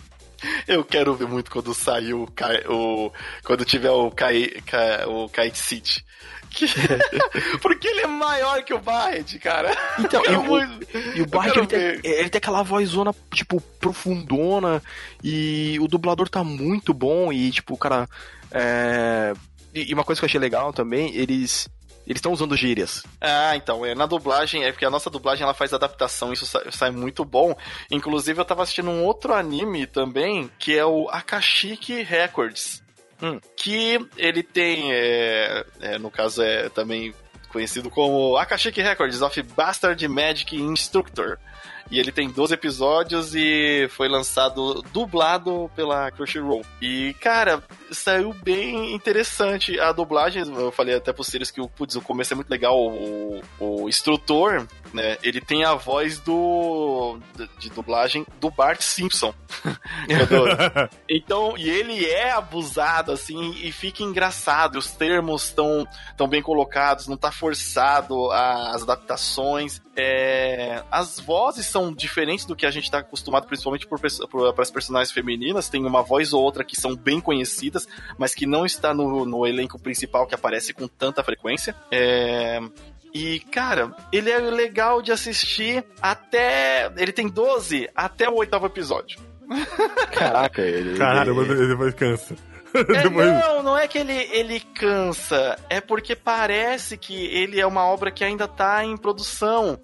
[SPEAKER 1] Eu quero ver muito quando sair o, o quando tiver o Kai, o Kite City. Que... Porque ele é maior que o Barret, cara.
[SPEAKER 2] Então, e, muito... o, e o Barret ele tem, ele tem aquela vozona, tipo, profundona. E o dublador tá muito bom. E, tipo, o cara. É... E uma coisa que eu achei legal também, eles eles estão usando gírias.
[SPEAKER 1] Ah, então, é, na dublagem, é porque a nossa dublagem ela faz adaptação, isso sai, sai, muito bom. Inclusive, eu tava assistindo um outro anime também, que é o Akashiki Records. Hum. Que ele tem, é, é, no caso, é também conhecido como Akashiki Records of Bastard Magic Instructor. E ele tem 12 episódios e foi lançado dublado pela Crunchyroll. E, cara, saiu bem interessante a dublagem. Eu falei até pro Sirius que o, putz, o começo é muito legal. O, o, instrutor, né, ele tem a voz do de, de dublagem do Bart Simpson. então, e ele é abusado, assim, e fica engraçado. Os termos estão tão bem colocados, não tá forçado as adaptações. É, as vozes são diferentes do que a gente está acostumado, principalmente para as personagens femininas. Tem uma voz ou outra que são bem conhecidas, mas que não está no, no elenco principal que aparece com tanta frequência. É, e, cara, ele é legal de assistir até. Ele tem 12 até o oitavo episódio.
[SPEAKER 2] Caraca, ele.
[SPEAKER 3] Caralho, ele... depois cansa.
[SPEAKER 1] É, não, não é que ele, ele cansa, é porque parece que ele é uma obra que ainda tá em produção.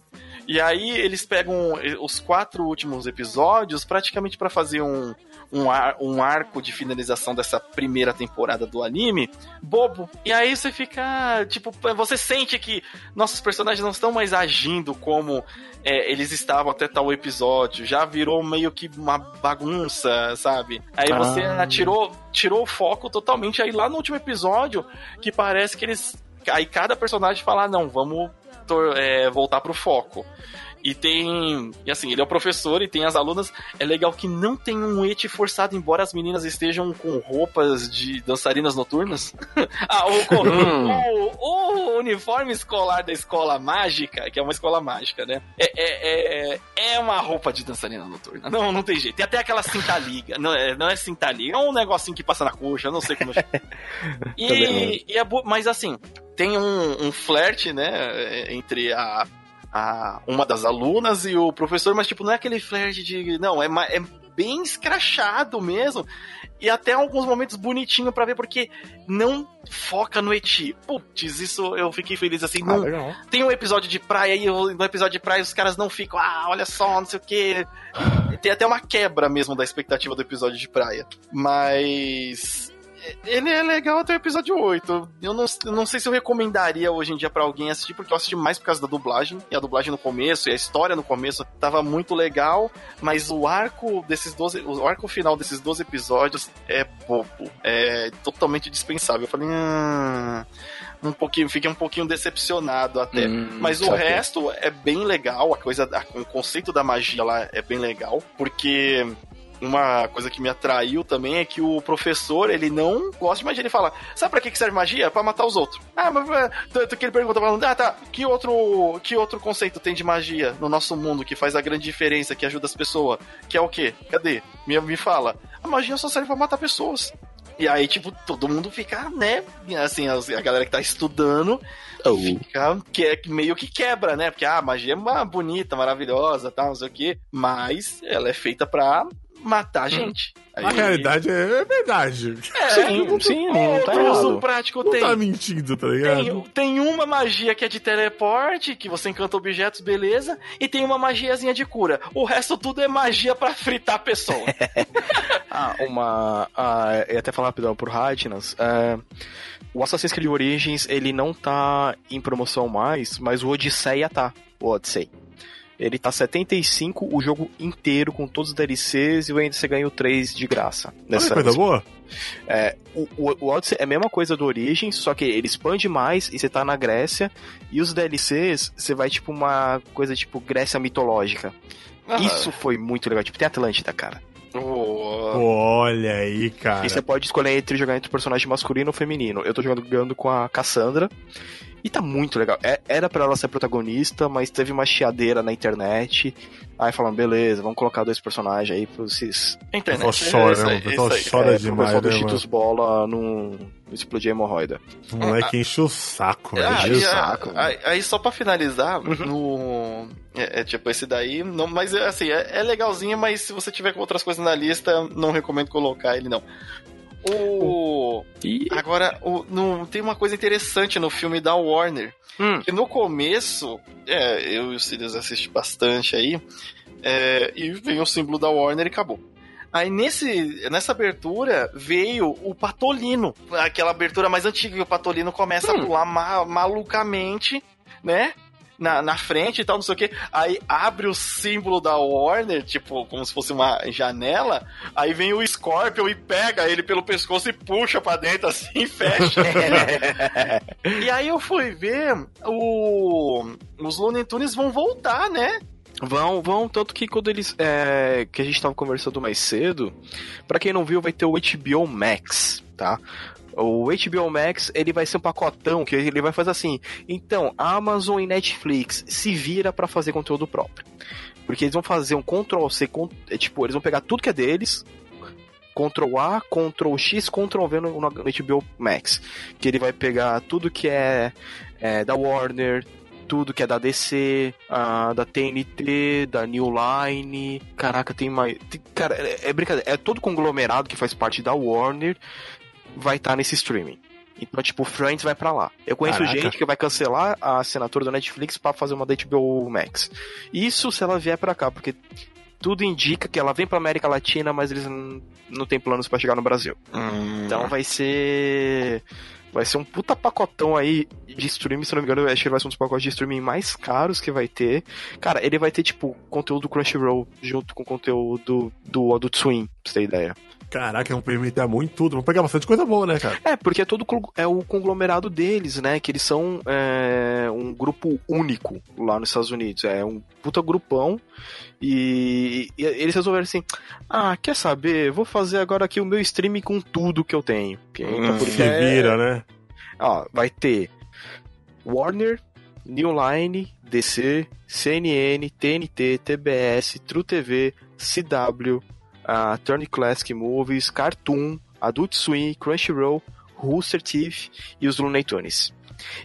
[SPEAKER 1] E aí eles pegam os quatro últimos episódios praticamente para fazer um, um, ar, um arco de finalização dessa primeira temporada do anime bobo. E aí você fica, tipo, você sente que nossos personagens não estão mais agindo como é, eles estavam até tal episódio. Já virou meio que uma bagunça, sabe? Aí você ah. tirou, tirou o foco totalmente. Aí lá no último episódio, que parece que eles. Aí cada personagem fala: ah, não, vamos é, voltar pro foco. E tem. E assim, ele é o professor e tem as alunas. É legal que não tem um eti forçado, embora as meninas estejam com roupas de dançarinas noturnas. ah, o, hum. o, o, uniforme escolar da escola mágica, que é uma escola mágica, né? É, é, é, é uma roupa de dançarina noturna. Não, não tem jeito. Tem até aquela cinta liga. Não é, não é cinta liga, é um negocinho que passa na coxa, não sei como. e, e é mas assim, tem um, um flerte, né, entre a a, uma das alunas e o professor, mas tipo, não é aquele flerte de. Não, é, é bem escrachado mesmo. E até alguns momentos bonitinho para ver, porque não foca no Eti. Putz, isso eu fiquei feliz assim. Ah, não, tem um episódio de praia e no episódio de praia os caras não ficam, ah, olha só, não sei o que. Tem até uma quebra mesmo da expectativa do episódio de praia. Mas ele é legal até o episódio 8. Eu não, eu não sei se eu recomendaria hoje em dia para alguém assistir, porque eu assisti mais por causa da dublagem. E a dublagem no começo, e a história no começo tava muito legal, mas o arco desses 12. O arco final desses 12 episódios é bobo. É totalmente dispensável. Eu falei, hum um pouquinho, fiquei um pouquinho decepcionado até. Hum, Mas o resto é bem legal, a coisa, a, o conceito da magia lá é bem legal, porque uma coisa que me atraiu também é que o professor, ele não gosta de magia. Ele fala, sabe pra que serve magia? Pra matar os outros. Ah, mas é, tanto que ele pergunta falando, ah, tá, que outro, que outro conceito tem de magia no nosso mundo que faz a grande diferença, que ajuda as pessoas? Que é o quê? Cadê? Me, me fala. A magia só serve pra matar pessoas. E aí, tipo, todo mundo fica, né? Assim, a galera que tá estudando oh. fica que, é, meio que quebra, né? Porque ah, a magia é bonita, maravilhosa, tal, não sei o quê. Mas ela é feita pra matar a hum. gente.
[SPEAKER 3] Aí... A realidade é, verdade.
[SPEAKER 2] É, sim, não, sim, não tá errado.
[SPEAKER 1] prático
[SPEAKER 3] não
[SPEAKER 1] tem.
[SPEAKER 3] tá mentindo, tá ligado?
[SPEAKER 1] Tem, tem, uma magia que é de teleporte, que você encanta objetos, beleza, e tem uma magiazinha de cura. O resto tudo é magia para fritar a pessoa.
[SPEAKER 2] ah, uma... Ah, eu ia até falar rapidão pro Radnas. É, o Assassin's Creed Origins, ele não tá em promoção mais, mas o Odisseia tá. O Odyssey. Ele tá 75 o jogo inteiro com todos os DLCs e ainda você ganha o 3 de graça.
[SPEAKER 3] Nessa coisa boa?
[SPEAKER 2] É, o, o, o Odyssey é a mesma coisa do Origins, só que ele expande mais e você tá na Grécia. E os DLCs, você vai tipo uma coisa tipo Grécia mitológica. Ah. Isso foi muito legal. Tipo, tem Atlântida, cara.
[SPEAKER 3] Oh. Olha aí, cara.
[SPEAKER 2] E você pode escolher entre jogar entre personagem masculino ou feminino. Eu tô jogando com a Cassandra. E tá muito legal. É, era para ela ser protagonista, mas teve uma chiadeira na internet. Aí falam, beleza, vamos colocar dois personagens aí pra vocês.
[SPEAKER 3] Internet. O pessoal chora, né? O pessoal chora é, demais. O pessoal
[SPEAKER 2] do né, Cheetos Bola não, explodir a hemorroida.
[SPEAKER 3] O moleque ah, enche o saco,
[SPEAKER 1] velho. Ah, enche o saco. Aí, aí, só pra finalizar, uhum. no. É, é, tipo, esse daí. Não, mas assim, é, é legalzinho, mas se você tiver com outras coisas na lista, não recomendo colocar ele, não. O. Agora, o, no, tem uma coisa interessante no filme da Warner. Hum. Que no começo, é, eu e o Sirius assistimos bastante aí. É, e vem o símbolo da Warner e acabou. Aí nesse, nessa abertura veio o Patolino, aquela abertura mais antiga que o Patolino começa hum. a pular ma malucamente, né? Na, na frente e tal, não sei o que. Aí abre o símbolo da Warner, tipo, como se fosse uma janela. Aí vem o Scorpion e pega ele pelo pescoço e puxa pra dentro assim fecha. e aí eu fui ver o. Os Looney Tunes vão voltar, né?
[SPEAKER 2] Vão, vão, tanto que quando eles. É, que a gente tava conversando mais cedo, para quem não viu, vai ter o HBO Max, tá? O HBO Max, ele vai ser um pacotão que ele vai fazer assim. Então, Amazon e Netflix se vira para fazer conteúdo próprio. Porque eles vão fazer um Ctrl C, é, tipo, eles vão pegar tudo que é deles, Ctrl A, Ctrl X, Ctrl V no, HBO Max. Que ele vai pegar tudo que é, é da Warner, tudo que é da DC, uh, da TNT, da New Line. Caraca, tem mais. Tem, cara, é, é, brincadeira. É todo conglomerado que faz parte da Warner vai estar tá nesse streaming. Então, tipo, Friends vai para lá. Eu conheço Caraca. gente que vai cancelar a assinatura da Netflix para fazer uma da HBO Max. Isso se ela vier para cá, porque tudo indica que ela vem para América Latina, mas eles não têm planos para chegar no Brasil. Hum. Então vai ser Vai ser um puta pacotão aí de streaming, se não me engano, acho que ele vai ser um dos pacotes de streaming mais caros que vai ter. Cara, ele vai ter, tipo, conteúdo do Crunchyroll junto com conteúdo do Adult Swim, pra você ter ideia.
[SPEAKER 3] Caraca, vão permitir muito tudo. Vão pegar bastante coisa boa, né, cara?
[SPEAKER 2] É, porque é todo é o conglomerado deles, né? Que eles são é, um grupo único lá nos Estados Unidos. É um puta grupão. E, e, eles resolveram assim: ah, quer saber? Vou fazer agora aqui o meu stream com tudo que eu tenho.
[SPEAKER 3] Hum, porque se vira, né?
[SPEAKER 2] Ó, vai ter Warner, New Line, DC, CNN, TNT, TBS, True TV, CW, uh, Turn Classic Movies, Cartoon, Adult Swim, Crunchyroll, Rooster Teeth e os Looney Tunes.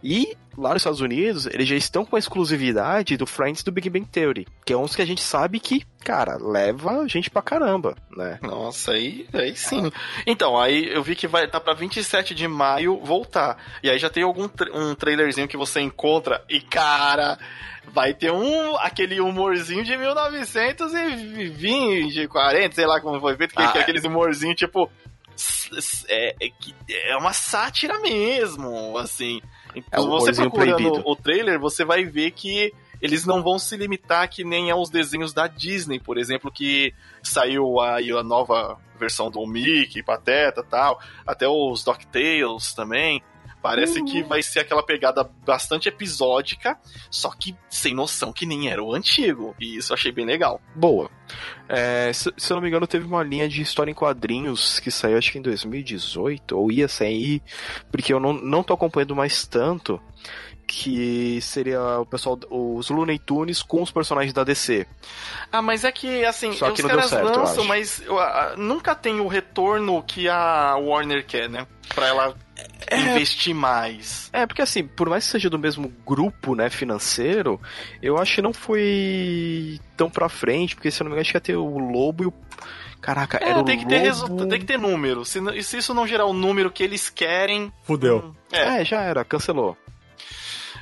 [SPEAKER 2] E lá nos Estados Unidos, eles já estão com a exclusividade do Friends do Big Bang Theory, que é uns que a gente sabe que, cara, leva gente pra caramba, né?
[SPEAKER 1] Nossa, aí, aí sim. Então, aí eu vi que vai tá pra 27 de maio voltar. E aí já tem algum tra um trailerzinho que você encontra e, cara, vai ter um aquele humorzinho de 1920, 40, sei lá como foi feito, ah, que, é aqueles humorzinho tipo é, é, é uma sátira mesmo, assim. Então, é você procurando proibido. o trailer, você vai ver que eles não vão se limitar que nem aos desenhos da Disney, por exemplo, que saiu aí a nova versão do Mickey, Pateta tal, até os DuckTales também. Parece uhum. que vai ser aquela pegada bastante episódica, só que sem noção que nem era o antigo. E isso eu achei bem legal.
[SPEAKER 2] Boa. É, se, se, eu não me engano, teve uma linha de história em quadrinhos que saiu acho que em 2018, ou ia sair, porque eu não, não tô acompanhando mais tanto que seria o pessoal, os Looney Tunes com os personagens da DC.
[SPEAKER 1] Ah, mas é que assim, Só que os caras certo, lançam, mas uh, nunca tem o retorno que a Warner quer, né? Pra ela é, investir mais.
[SPEAKER 2] É, porque assim, por mais que seja do mesmo grupo, né, financeiro, eu acho que não foi tão pra frente, porque se eu não me engano, acho que ia ter o Lobo e o. Caraca, é, era
[SPEAKER 1] tem que,
[SPEAKER 2] Lobo...
[SPEAKER 1] ter tem que ter número. Se, se isso não gerar o número que eles querem.
[SPEAKER 3] Fudeu. Hum,
[SPEAKER 2] é. é, já era, cancelou.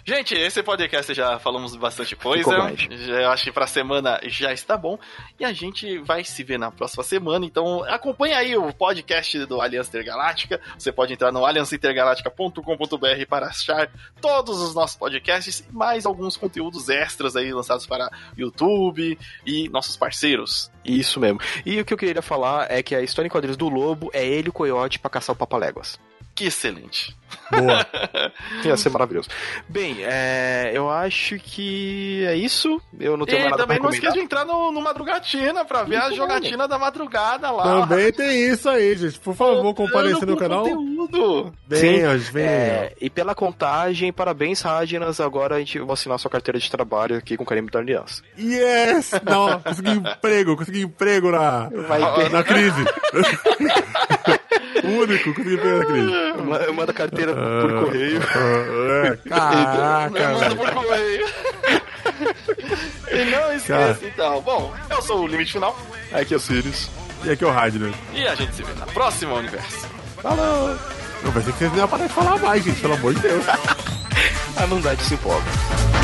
[SPEAKER 1] Gente, esse podcast já falamos bastante coisa. Já, acho que pra semana já está bom. E a gente vai se ver na próxima semana. Então acompanha aí o podcast do Aliança Intergaláctica. Você pode entrar no aliançaintergaláctica.com.br para achar todos os nossos podcasts e mais alguns conteúdos extras aí lançados para YouTube e nossos parceiros.
[SPEAKER 2] Isso mesmo. E o que eu queria falar é que a história em quadrinhos do Lobo é ele e o Coyote para caçar o Papaléguas.
[SPEAKER 1] Que excelente.
[SPEAKER 2] Boa. Ia ser maravilhoso. Bem, é, eu acho que é isso. Eu não tenho e mais nada
[SPEAKER 1] também não esqueça de entrar no, no Madrugatina pra ver a jogatina da madrugada lá.
[SPEAKER 3] Também tem isso aí, gente. Por favor, compareça no canal.
[SPEAKER 2] Conteúdo. Bem, Sim, é, e pela contagem, parabéns, Radnas. Agora a gente vai assinar sua carteira de trabalho aqui com o carimbo da aliança.
[SPEAKER 3] Yes! Não, consegui emprego, consegui emprego na, na crise. O único que pegar na crise.
[SPEAKER 2] Manda carteira por ah, correio.
[SPEAKER 3] É, caraca,
[SPEAKER 1] Manda por correio. e não esqueça, então. Bom, eu sou o Limite Final.
[SPEAKER 2] Aqui é o Sirius.
[SPEAKER 3] E aqui é o Radner.
[SPEAKER 1] E a gente se vê na próxima Universo.
[SPEAKER 3] Falou! Não vai ser que vocês nem parar de falar mais, gente, pelo amor de Deus.
[SPEAKER 2] a não dá de se empolga.